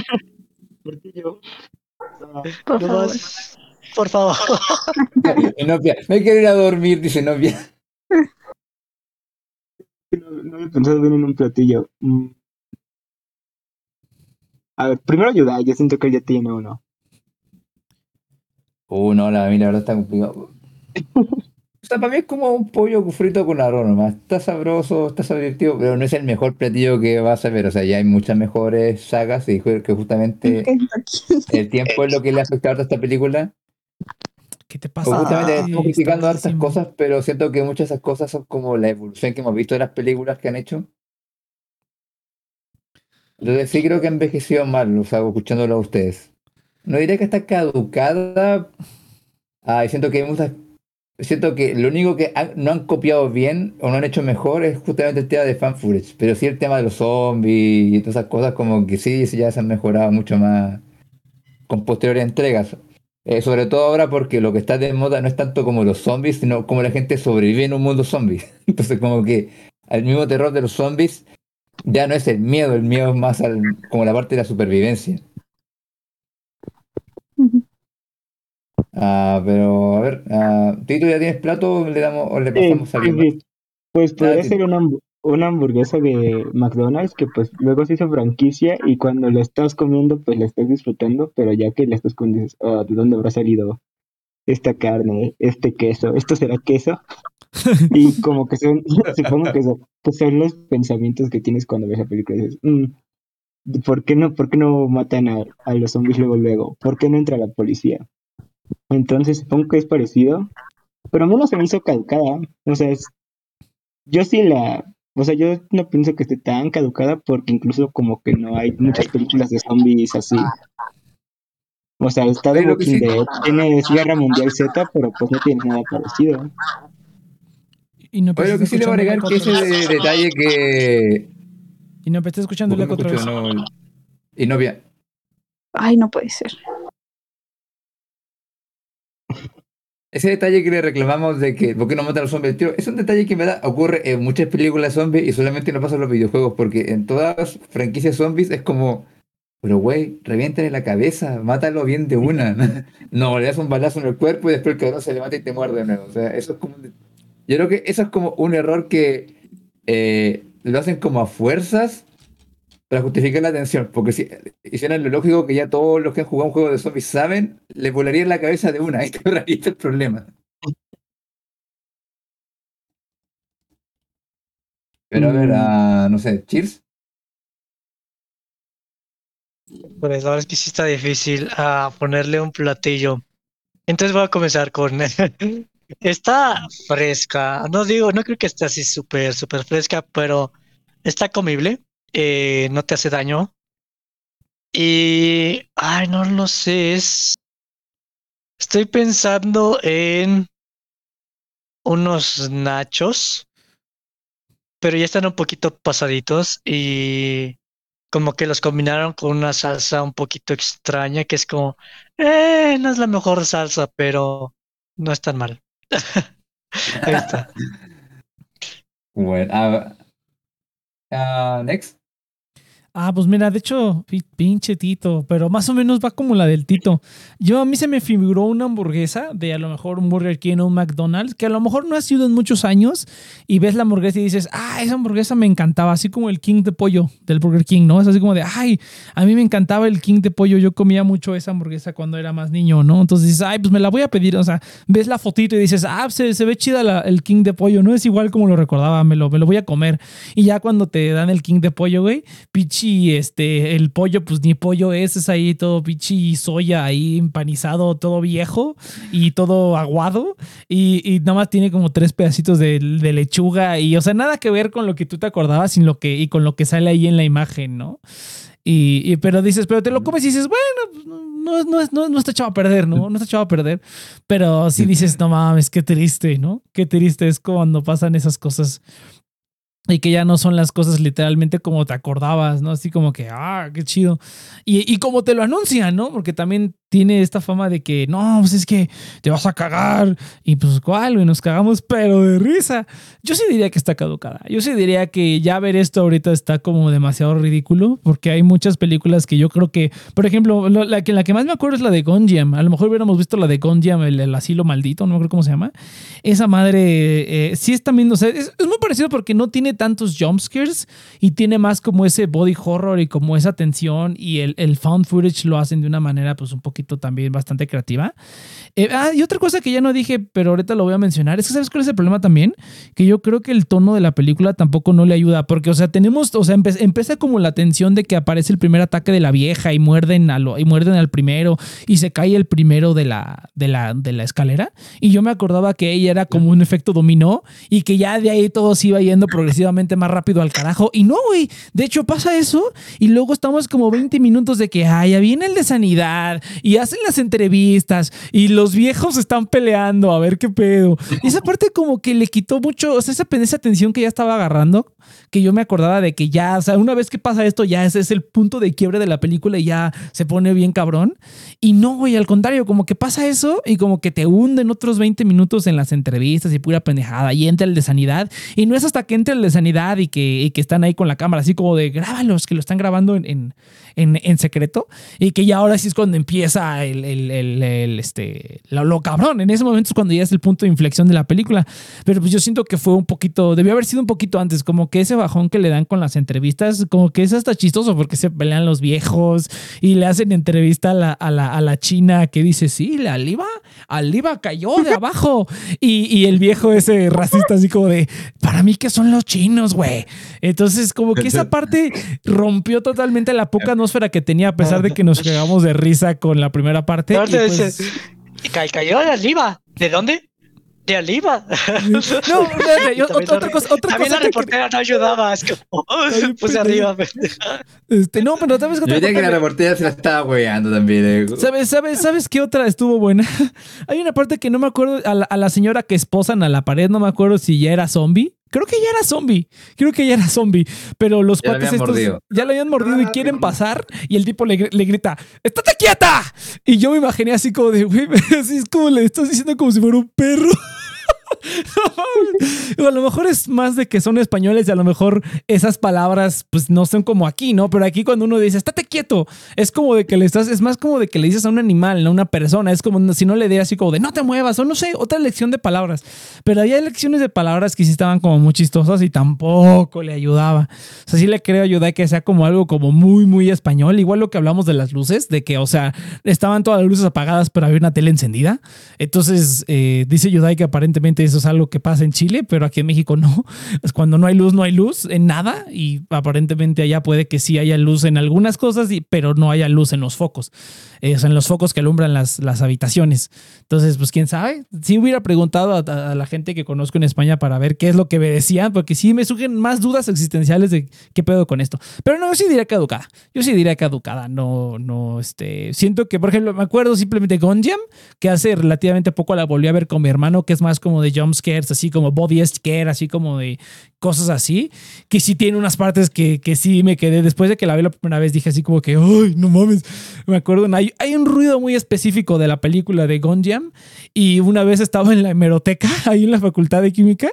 Por
No
favor.
más, por favor.
Me quiero ir a dormir, dice Novia.
No, no había pensado bien en un platillo. Mm. A ver, primero ayuda, yo siento que él ya tiene uno.
Uh, no, la, a mí la verdad está complicado. O sea, para mí es como un pollo frito con arroz nomás. Está sabroso, está divertido, pero no es el mejor platillo que vas a ver. O sea, ya hay muchas mejores sagas y que justamente el tiempo es lo que le ha afectado a esta película.
¿Qué te pasa?
justamente
Ay,
estamos criticando hartas cosas, pero siento que muchas de esas cosas son como la evolución que hemos visto de las películas que han hecho. Entonces sí creo que ha envejecido mal, o sea, escuchándolo a ustedes. No diría que está caducada. Ah, y siento que hay muchas. Siento que lo único que han- no han copiado bien o no han hecho mejor es justamente el tema de fan footage. Pero sí el tema de los zombies y todas esas cosas, como que sí, sí ya se han mejorado mucho más con posteriores entregas. Eh, sobre todo ahora porque lo que está de moda no es tanto como los zombies, sino como la gente sobrevive en un mundo zombie. Entonces como que el mismo terror de los zombies ya no es el miedo, el miedo es más al, como la parte de la supervivencia. Ah, pero a ver, ah, Tito, ¿ya tienes plato o le damos o le pasamos a
sí. Pues podría ser una, una hamburguesa de McDonald's que pues luego se hizo franquicia y cuando la estás comiendo pues la estás disfrutando, pero ya que la estás comiendo dices, "Oh, ¿de dónde habrá salido esta carne, este queso? ¿Esto será queso? Y como que son, supongo que son, pues son los pensamientos que tienes cuando ves la película y dices, "Mm, ¿por qué no, por qué no matan a, a los zombies luego luego? ¿Por qué no entra la policía? Entonces supongo que es parecido, pero a mí no se me hizo caducada. O sea, es, yo sí la, o sea, yo no pienso que esté tan caducada porque incluso como que no hay muchas películas de zombies así. O sea, está
que
Walking
sí-
Dead, tiene Guerra Mundial Z, pero pues no tiene nada parecido.
Y no
lo
empezaste
que sí le voy a agregar
escuchando
que ese de- detalle que...
Y no empecé escuchando el
¿Por qué
eco
me
otra vez.
No, y novia,
Ay, no puede ser.
Ese detalle que le reclamamos de que por qué no matan a los zombies al tiro, es un detalle que en verdad ocurre en muchas películas zombies y solamente no pasa en los videojuegos, porque en todas las franquicias zombies es como Pero, güey, reviéntale la cabeza, mátalo bien de una. No, le das un balazo en el cuerpo y después el cabrón se levanta y te muerde de nuevo. O sea, eso es como. Yo creo que eso es como un error que eh, lo hacen como a fuerzas para justificar la tensión. Porque si hicieran lo lógico que ya todos los que han jugado un juego de zombies saben, le volaría la cabeza de una. Ahí te ahorraría el problema. Pero a ver,
Mm.
ah, no sé, Cheers.
Pues verdad es que sí está difícil a ponerle un platillo. Entonces voy a comenzar con está fresca. No digo, no creo que esté así súper, súper fresca, pero está comible. Eh, no te hace daño. Y ay, no lo sé. Es estoy pensando en unos nachos, pero ya están un poquito pasaditos y como que los combinaron con una salsa un poquito extraña, que es como, eh, no es la mejor salsa, pero no es tan mal. Ahí está.
Bueno, ah, next.
Ah, pues mira, de hecho, pi- pinche Tito, pero más o menos va como la del Tito. Yo a mí se me figuró una hamburguesa de a lo mejor un Burger King o un McDonald's, que a lo mejor no ha sido en muchos años, y ves la hamburguesa y dices, ah, esa hamburguesa me encantaba, así como el King de pollo del Burger King, ¿no? Es así como de, ay, a mí me encantaba el King de pollo, yo comía mucho esa hamburguesa cuando era más niño, ¿no? Entonces dices, ay, pues me la voy a pedir, o sea, ves la fotito y dices, ah, se, se ve chida el King de pollo, no es igual como lo recordaba, me lo, me lo voy a comer. Y ya cuando te dan el King de pollo, güey, pichi, este, el pollo, pues ni pollo es, es ahí todo pichi soya ahí empanizado, todo viejo y todo aguado. Y, y nada más tiene como tres pedacitos de, de lechuga y, o sea, nada que ver con lo que tú te acordabas lo que, y con lo que sale ahí en la imagen, ¿no? Y, y- pero dices, pero te lo comes y dices, bueno, pues, no, no, no, no está echado a perder, ¿no? No está echado a perder. Pero sí dices, no mames, qué triste, ¿no? Qué triste es cuando pasan esas cosas y que ya no son las cosas literalmente como te acordabas, ¿no? Así como que, ah, qué chido. Y, y como te lo anuncian, ¿no? Porque también tiene esta fama de que, no, pues es que te vas a cagar. Y pues, ¿cuál? güey? nos cagamos, pero de risa. Yo sí diría que está caducada. Yo sí diría que ya ver esto ahorita está como demasiado ridículo, porque hay muchas películas que yo creo que, por ejemplo, lo- la que, la que más me acuerdo es la de Gonjiam. A lo mejor hubiéramos visto la de Gonjiam, el, el asilo maldito, no me acuerdo cómo se llama. Esa madre eh, sí es también, o sea, es, es muy parecido porque no tiene tantos jumpscares y tiene más como ese body horror y como esa tensión y el, el found footage lo hacen de una manera pues un poquito también bastante creativa. Eh, ah, y otra cosa que ya no dije, pero ahorita lo voy a mencionar, es que ¿sabes cuál es el problema también? Que yo creo que el tono de la película tampoco no le ayuda, porque, o sea, tenemos, o sea, empieza como la tensión de que aparece el primer ataque de la vieja y muerden, a lo- y muerden al primero y se cae el primero de la, de, la, de la escalera. Y yo me acordaba que ella era como un efecto dominó y que ya de ahí todo se iba yendo progresivamente más rápido al carajo. Y no, güey, de hecho pasa eso y luego estamos como 20 minutos de que, ay, ya viene el de sanidad y hacen las entrevistas y los viejos están peleando a ver qué pedo. Y esa parte como que le quitó mucho, o sea, esa, esa que ya estaba agarrando, que yo me acordaba de que ya, o sea, una vez que pasa esto, ya ese es el punto de quiebre de la película y ya se pone bien cabrón. Y no, güey, al contrario, como que pasa eso y como que te hunden otros 20 minutos en las entrevistas y pura pendejada y entra el de sanidad. Y no es hasta que entra el de sanidad y que, que están ahí con la cámara, así como de grábalos, que lo están grabando en, en, en, secreto y que ya ahora sí es cuando empieza el- el, este, lo, lo cabrón. En ese momento es cuando ya es el punto de inflexión de la película. Pero pues yo siento que fue un poquito, debió haber sido un poquito antes, como que ese bajón que le dan con las entrevistas, como que es hasta chistoso porque se pelean los viejos y le hacen entrevista a la, a la, a la china que dice, sí, la Aliva, Aliva cayó de abajo. Y, y el viejo ese racista así como de, para mí que son los chinos, güey. Entonces como que esa parte rompió totalmente la poca atmósfera que tenía a pesar de que nos cagamos de risa con la primera parte.
Aparte
Y,
de
pues,
Cayó de Aliva. ¿De dónde? De Aliva.
no, yo- otra, cosa, otra
También
cosa
la
que-
reportera no ayudaba. Es
Ay,
puse arriba.
este, no, pero sabes que
Yo
otra
diría que la reportera se la estaba también. eh.
¿Sabes, sabes, ¿Sabes qué otra estuvo buena? Hay una parte que no me acuerdo, a la, a la señora que esposan a la pared, no me acuerdo si ya era zombie. Creo que ya era zombie, creo que ya era zombie, pero los
Ya la
cuates
habían
estos
mordido.
ya la habían mordido y quieren pasar y el tipo le, le grita, ¡estate quieta! Y yo me imaginé así como de, güey, así es como le estás diciendo como si fuera un perro. O a lo mejor es más de que son españoles y a lo mejor esas palabras pues no son como aquí, ¿no? Pero aquí cuando uno dice, estate quieto, es como de que le estás, es más como de que le dices a un animal, no a una persona, es como si no le diera así como de no te muevas o no sé, otra lección de palabras. Pero había lecciones de palabras que sí estaban como muy chistosas y tampoco le ayudaba. O sea, sí le creo ayudar que sea como algo como muy, muy español. Igual lo que hablamos de las luces, de que, o sea, estaban todas las luces apagadas, pero había una tele encendida. Entonces, eh, dice Yudai que aparentemente eso es algo que pasa en Chile, pero aquí en México no. Es cuando no hay luz, no hay luz en nada. Y aparentemente allá puede que sí haya luz en algunas cosas, pero no haya luz en los focos. Eh, o sea, en los focos que alumbran las, las habitaciones. Entonces, pues quién sabe. Si hubiera preguntado a, la gente que conozco en España para ver qué es lo que me decían, porque sí me surgen más dudas existenciales de qué pedo con esto. Pero no, yo sí diría caducada. Yo sí diría caducada. No, no, este. Siento que, por ejemplo, me acuerdo simplemente Gonjam, que hace relativamente poco la volví a ver con mi hermano, que es más como de jump scares, así como body scare, así como de cosas así, que sí tiene unas partes que, que sí me quedé. Después de que la vi la primera vez, dije así como que, ¡ay, no mames! Me acuerdo, hay, hay un ruido muy específico de la película de Gonjam. Y una vez estaba en la hemeroteca, ahí en la facultad de química,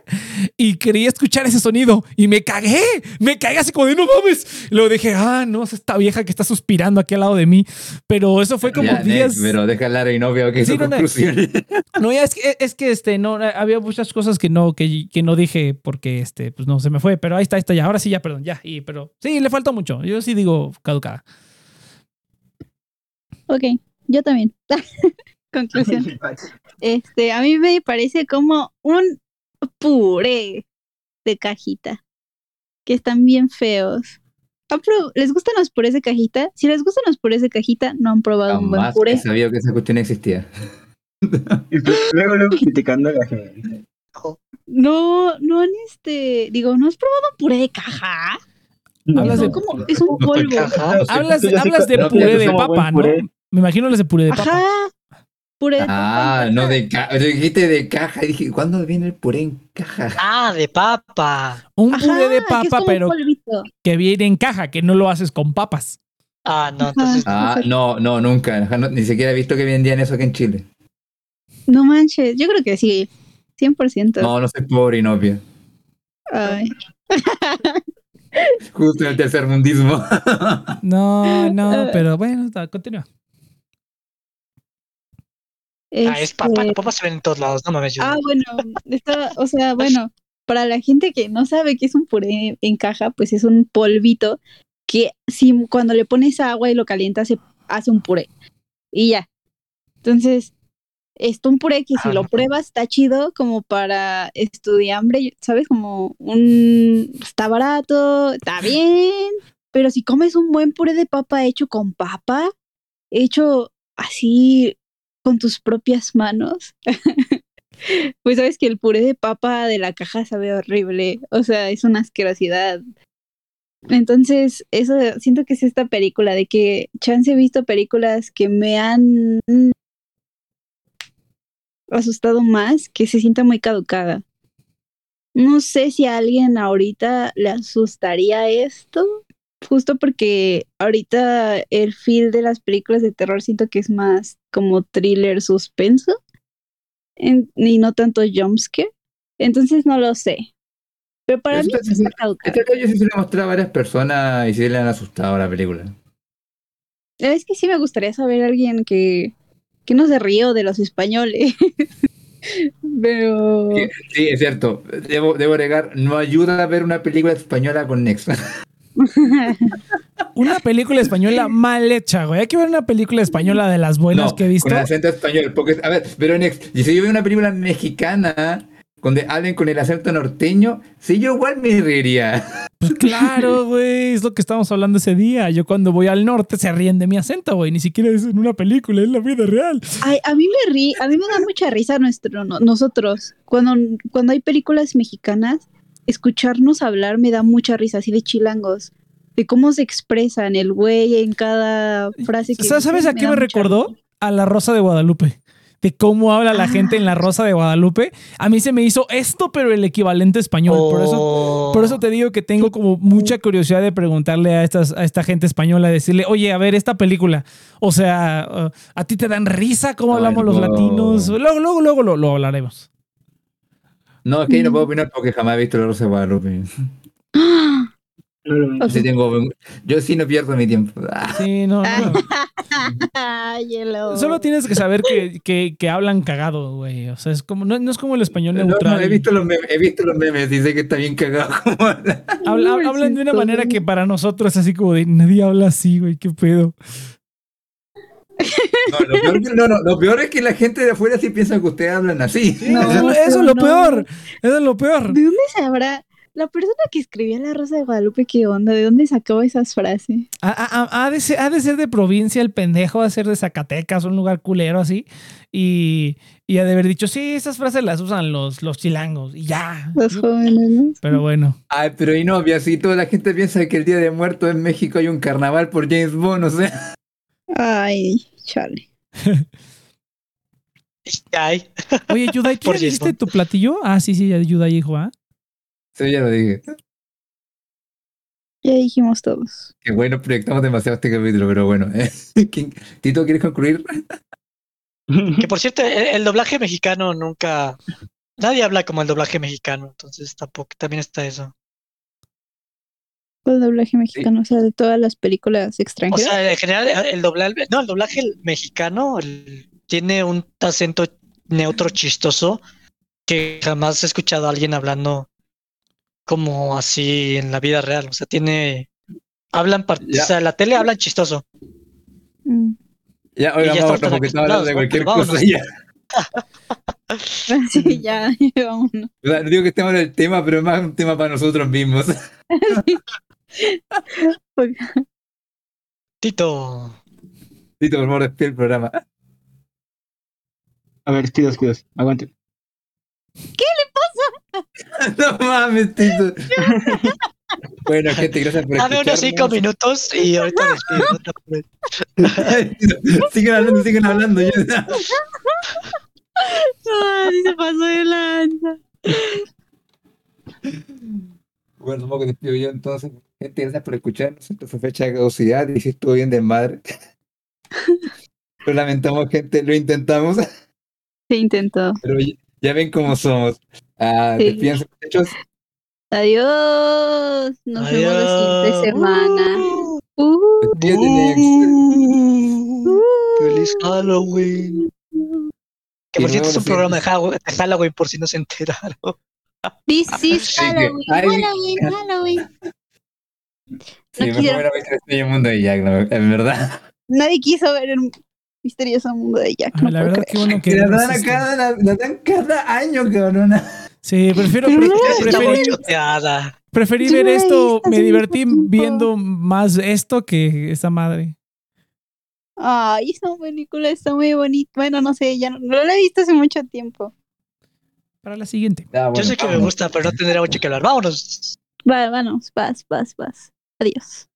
y quería escuchar ese sonido. Y me cagué, me cagué así como de, no mames. Luego dije, ah, no, es esta vieja que está suspirando aquí al lado de mí. Pero eso fue como
Ya,
días.
next, pero déjala y no veo que
Sí, no.
conclusión.
No, ya es que, es que este, no, había muchas cosas que no, que, que no dije porque este, pues no se me fue, pero ahí está, ahí está, ya, ahora sí, ya, perdón, ya, y, pero sí, le faltó mucho. Yo sí digo caducada.
Ok, yo también. Conclusión. Este, a mí me parece como un puré de cajita. Que están bien feos. ¿Han prob- ¿Les gustan los purés de cajita? Si les gustan los purés de cajita, no han probado un buen puré.
sabido que esa cuestión existía.
Y luego, luego criticando a la gente.
No, no han este. Digo, ¿no has probado un puré de caja?
Hablas
Son
de-
como- es un
No,
polvo.
caja.
Hablas,
sí
hablas de puré de papa, ¿no? Me imagino hablas de puré de papa.
Ajá. Puré de
Ah,
papa.
no de caja. Dijiste de caja. Y dije, ¿cuándo viene el puré en caja?
Ah, de papa.
Un
Ajá,
puré de papa, pero
polvito.
que viene en caja, que no lo haces con papas.
Ah, no, entonces.
Ah, no, no, nunca. Ajá, no, ni siquiera he visto que vendían eso aquí en Chile.
No manches, yo creo que sí. 100%.
No, no soy pobre y novia.
Ay.
Justo en el tercer mundismo.
No, no, pero bueno, está, continúa.
Ah, es papa.
Este,
Papas se ven en todos lados. No mames. yo-
Ah, bueno, está, o sea, bueno, para la gente que no sabe qué es un puré en caja, pues es un polvito que si cuando le pones agua y lo calientas se hace un puré. Y ya. Entonces, es un puré que si lo pruebas está chido como para estudiambre, ¿sabes? Como un está barato, está bien, pero si comes un buen puré de papa hecho con papa, hecho así con tus propias manos, pues sabes que el puré de papa de la caja sabe horrible, o sea, es una asquerosidad. Entonces, eso siento que es esta película de que chance he visto películas que me han asustado más, que se sienta muy caducada. No sé si a alguien ahorita le asustaría esto, justo porque ahorita el feel de las películas de terror siento que es más como thriller suspenso en- y no tanto jumpscare. Entonces no lo sé. Pero para mí
Esto sí-
está caducada.
Este rollo sí se le mostró a varias personas y sí le han asustado a la película.
Es que sí me gustaría saber a alguien que, que no se río de los españoles. Pero
Sí, Sí, es cierto. Debo, debo agregar, no ayuda a ver una película española con Next.
Una película española mal hecha, güey. Hay que ver una película española de las buenas
No,
que he visto.
Con el acento español. Porque, a ver, pero Next, y si yo veo una película mexicana donde hablen con el acento norteño, sí, yo igual me reiría.
Pues claro, güey, es lo que estábamos hablando ese día. Yo cuando voy al norte se ríen de mi acento, güey. Ni siquiera es en una película, es la vida real.
Ay, a mí me rí, a mí me da mucha risa nuestro, no- nosotros. Cuando, cuando hay películas mexicanas, escucharnos hablar me da mucha risa, así de chilangos. De cómo se expresan el güey en cada frase que
¿Sabes
dicen,
a qué me
mucha
recordó?
risa.
A la Rosa de Guadalupe. De cómo habla la
Ah.
gente en la Rosa de Guadalupe. A mí se me hizo esto, pero el equivalente español. Por eso
Oh.
Por eso te digo que tengo como mucha curiosidad de preguntarle a, estas, a esta gente española, decirle, oye, a ver, esta película, o sea, ¿a ti te dan risa cómo hablamos los
no.
latinos? Luego, luego, luego lo, lo hablaremos.
No, es que yo no puedo opinar porque jamás he visto la Rosa de Guadalupe.
No lo vi.
O
Sí tengo- yo sí no pierdo mi tiempo.
Sí, no, no. Solo tienes que saber que, que, que hablan cagado, güey. O sea, es como, no, no es como el español
no,
neutral.
no, he, visto los memes, he visto los memes sé que está bien cagado. habla.
Hablan de una manera que para nosotros es así como de nadie habla así, güey, qué pedo.
No, lo, peor, no, no, lo peor es que la gente de afuera sí piensa que ustedes hablan así.
No,
eso, eso es lo
no.
peor. Eso es lo peor.
¿De dónde sabrá? La persona que escribía La Rosa de Guadalupe, ¿qué onda? ¿De dónde sacaba esas frases?
Ha, ha- ha de ser, ha de ser de provincia el pendejo, ha de ser de Zacatecas, un lugar culero así. Y, y ha de haber dicho, sí, esas frases las usan los, los chilangos. Y ya.
Los jóvenes, ¿no?
Pero bueno.
Ay, pero y no, así toda la gente piensa que el Día de Muertos en México hay un carnaval por James Bond, o sea.
Ay, chale.
Ay,
Oye, Yudai, ¿tú ya tu platillo? Ah, sí, sí, ya Yudai dijo, ¿ah?
Sí, ya lo dije.
Ya dijimos todos.
Qué bueno, proyectamos demasiado este capítulo, pero bueno. eh. ¿Quién- Tito, ¿quieres concluir?
que por cierto, el, el doblaje mexicano nunca. Nadie habla como el doblaje mexicano, entonces tampoco, también está eso.
El doblaje mexicano, o sea, de todas las películas
O
extranjeras.
sea, en general, el doblaje, no, el doblaje mexicano el- tiene un acento neutro chistoso que jamás he escuchado a alguien hablando como así en la vida real. O sea, tiene. Hablan, par-
Ya.
o sea, en la tele hablan chistoso.
Mm.
Ya, oiga,
ya
vamos,
estamos
hablando de cualquier cosa
¿no?
ya.
Sí, ya, vámonos.
O sea, no digo que estemos en el tema, pero es más un tema para nosotros mismos.
Tito.
Tito, por favor, despide el programa.
A ver, cuidos, cuidos. Aguante.
No mames, Tito. bueno, gente, gracias por
Dame unos cinco minutos y ahorita despido, no
sigan hablando, sigan hablando. ya.
Ay, se pasó de lanza.
Bueno, que despido yo entonces. Gente, gracias por escucharnos. Esta fue fecha de caducidad y si estuvo bien de madre. Lo lamentamos, gente, lo intentamos,
Se intentó.
pero ya- ya ven cómo somos. Ah,
Sí.
despídense, muchachos.
Adiós. Nos vemos la siguiente semana. Uh,
Despídete, Nex.
Uh, Feliz Halloween. Que por cierto es un programa de Hallow- de Halloween, por si no se enteraron.
this is
Sí, que-
Halloween. Halloween, Halloween.
Sí, me
quisiera-
fue una vez que estoy en el mundo de Jack, la- en verdad.
Nadie quiso ver el misterioso mundo de Jack.
Ay,
No
la verdad,
creer.
qué bueno que.
Que la
no
dan, cada, la, la dan cada año, cabrona.
Sí, prefiero, pre- preferí
Yo
ver esto. Me divertí viendo más esto que esa madre.
Ay, esa película está muy bonita. Bueno, no sé, ya no, no la he visto hace mucho tiempo.
Para la siguiente.
Ah,
Yo sé que me
vámonos.
gusta, pero no tendrá mucho que hablar. Vámonos.
Va, vamos, vas, vas, vas. Adiós.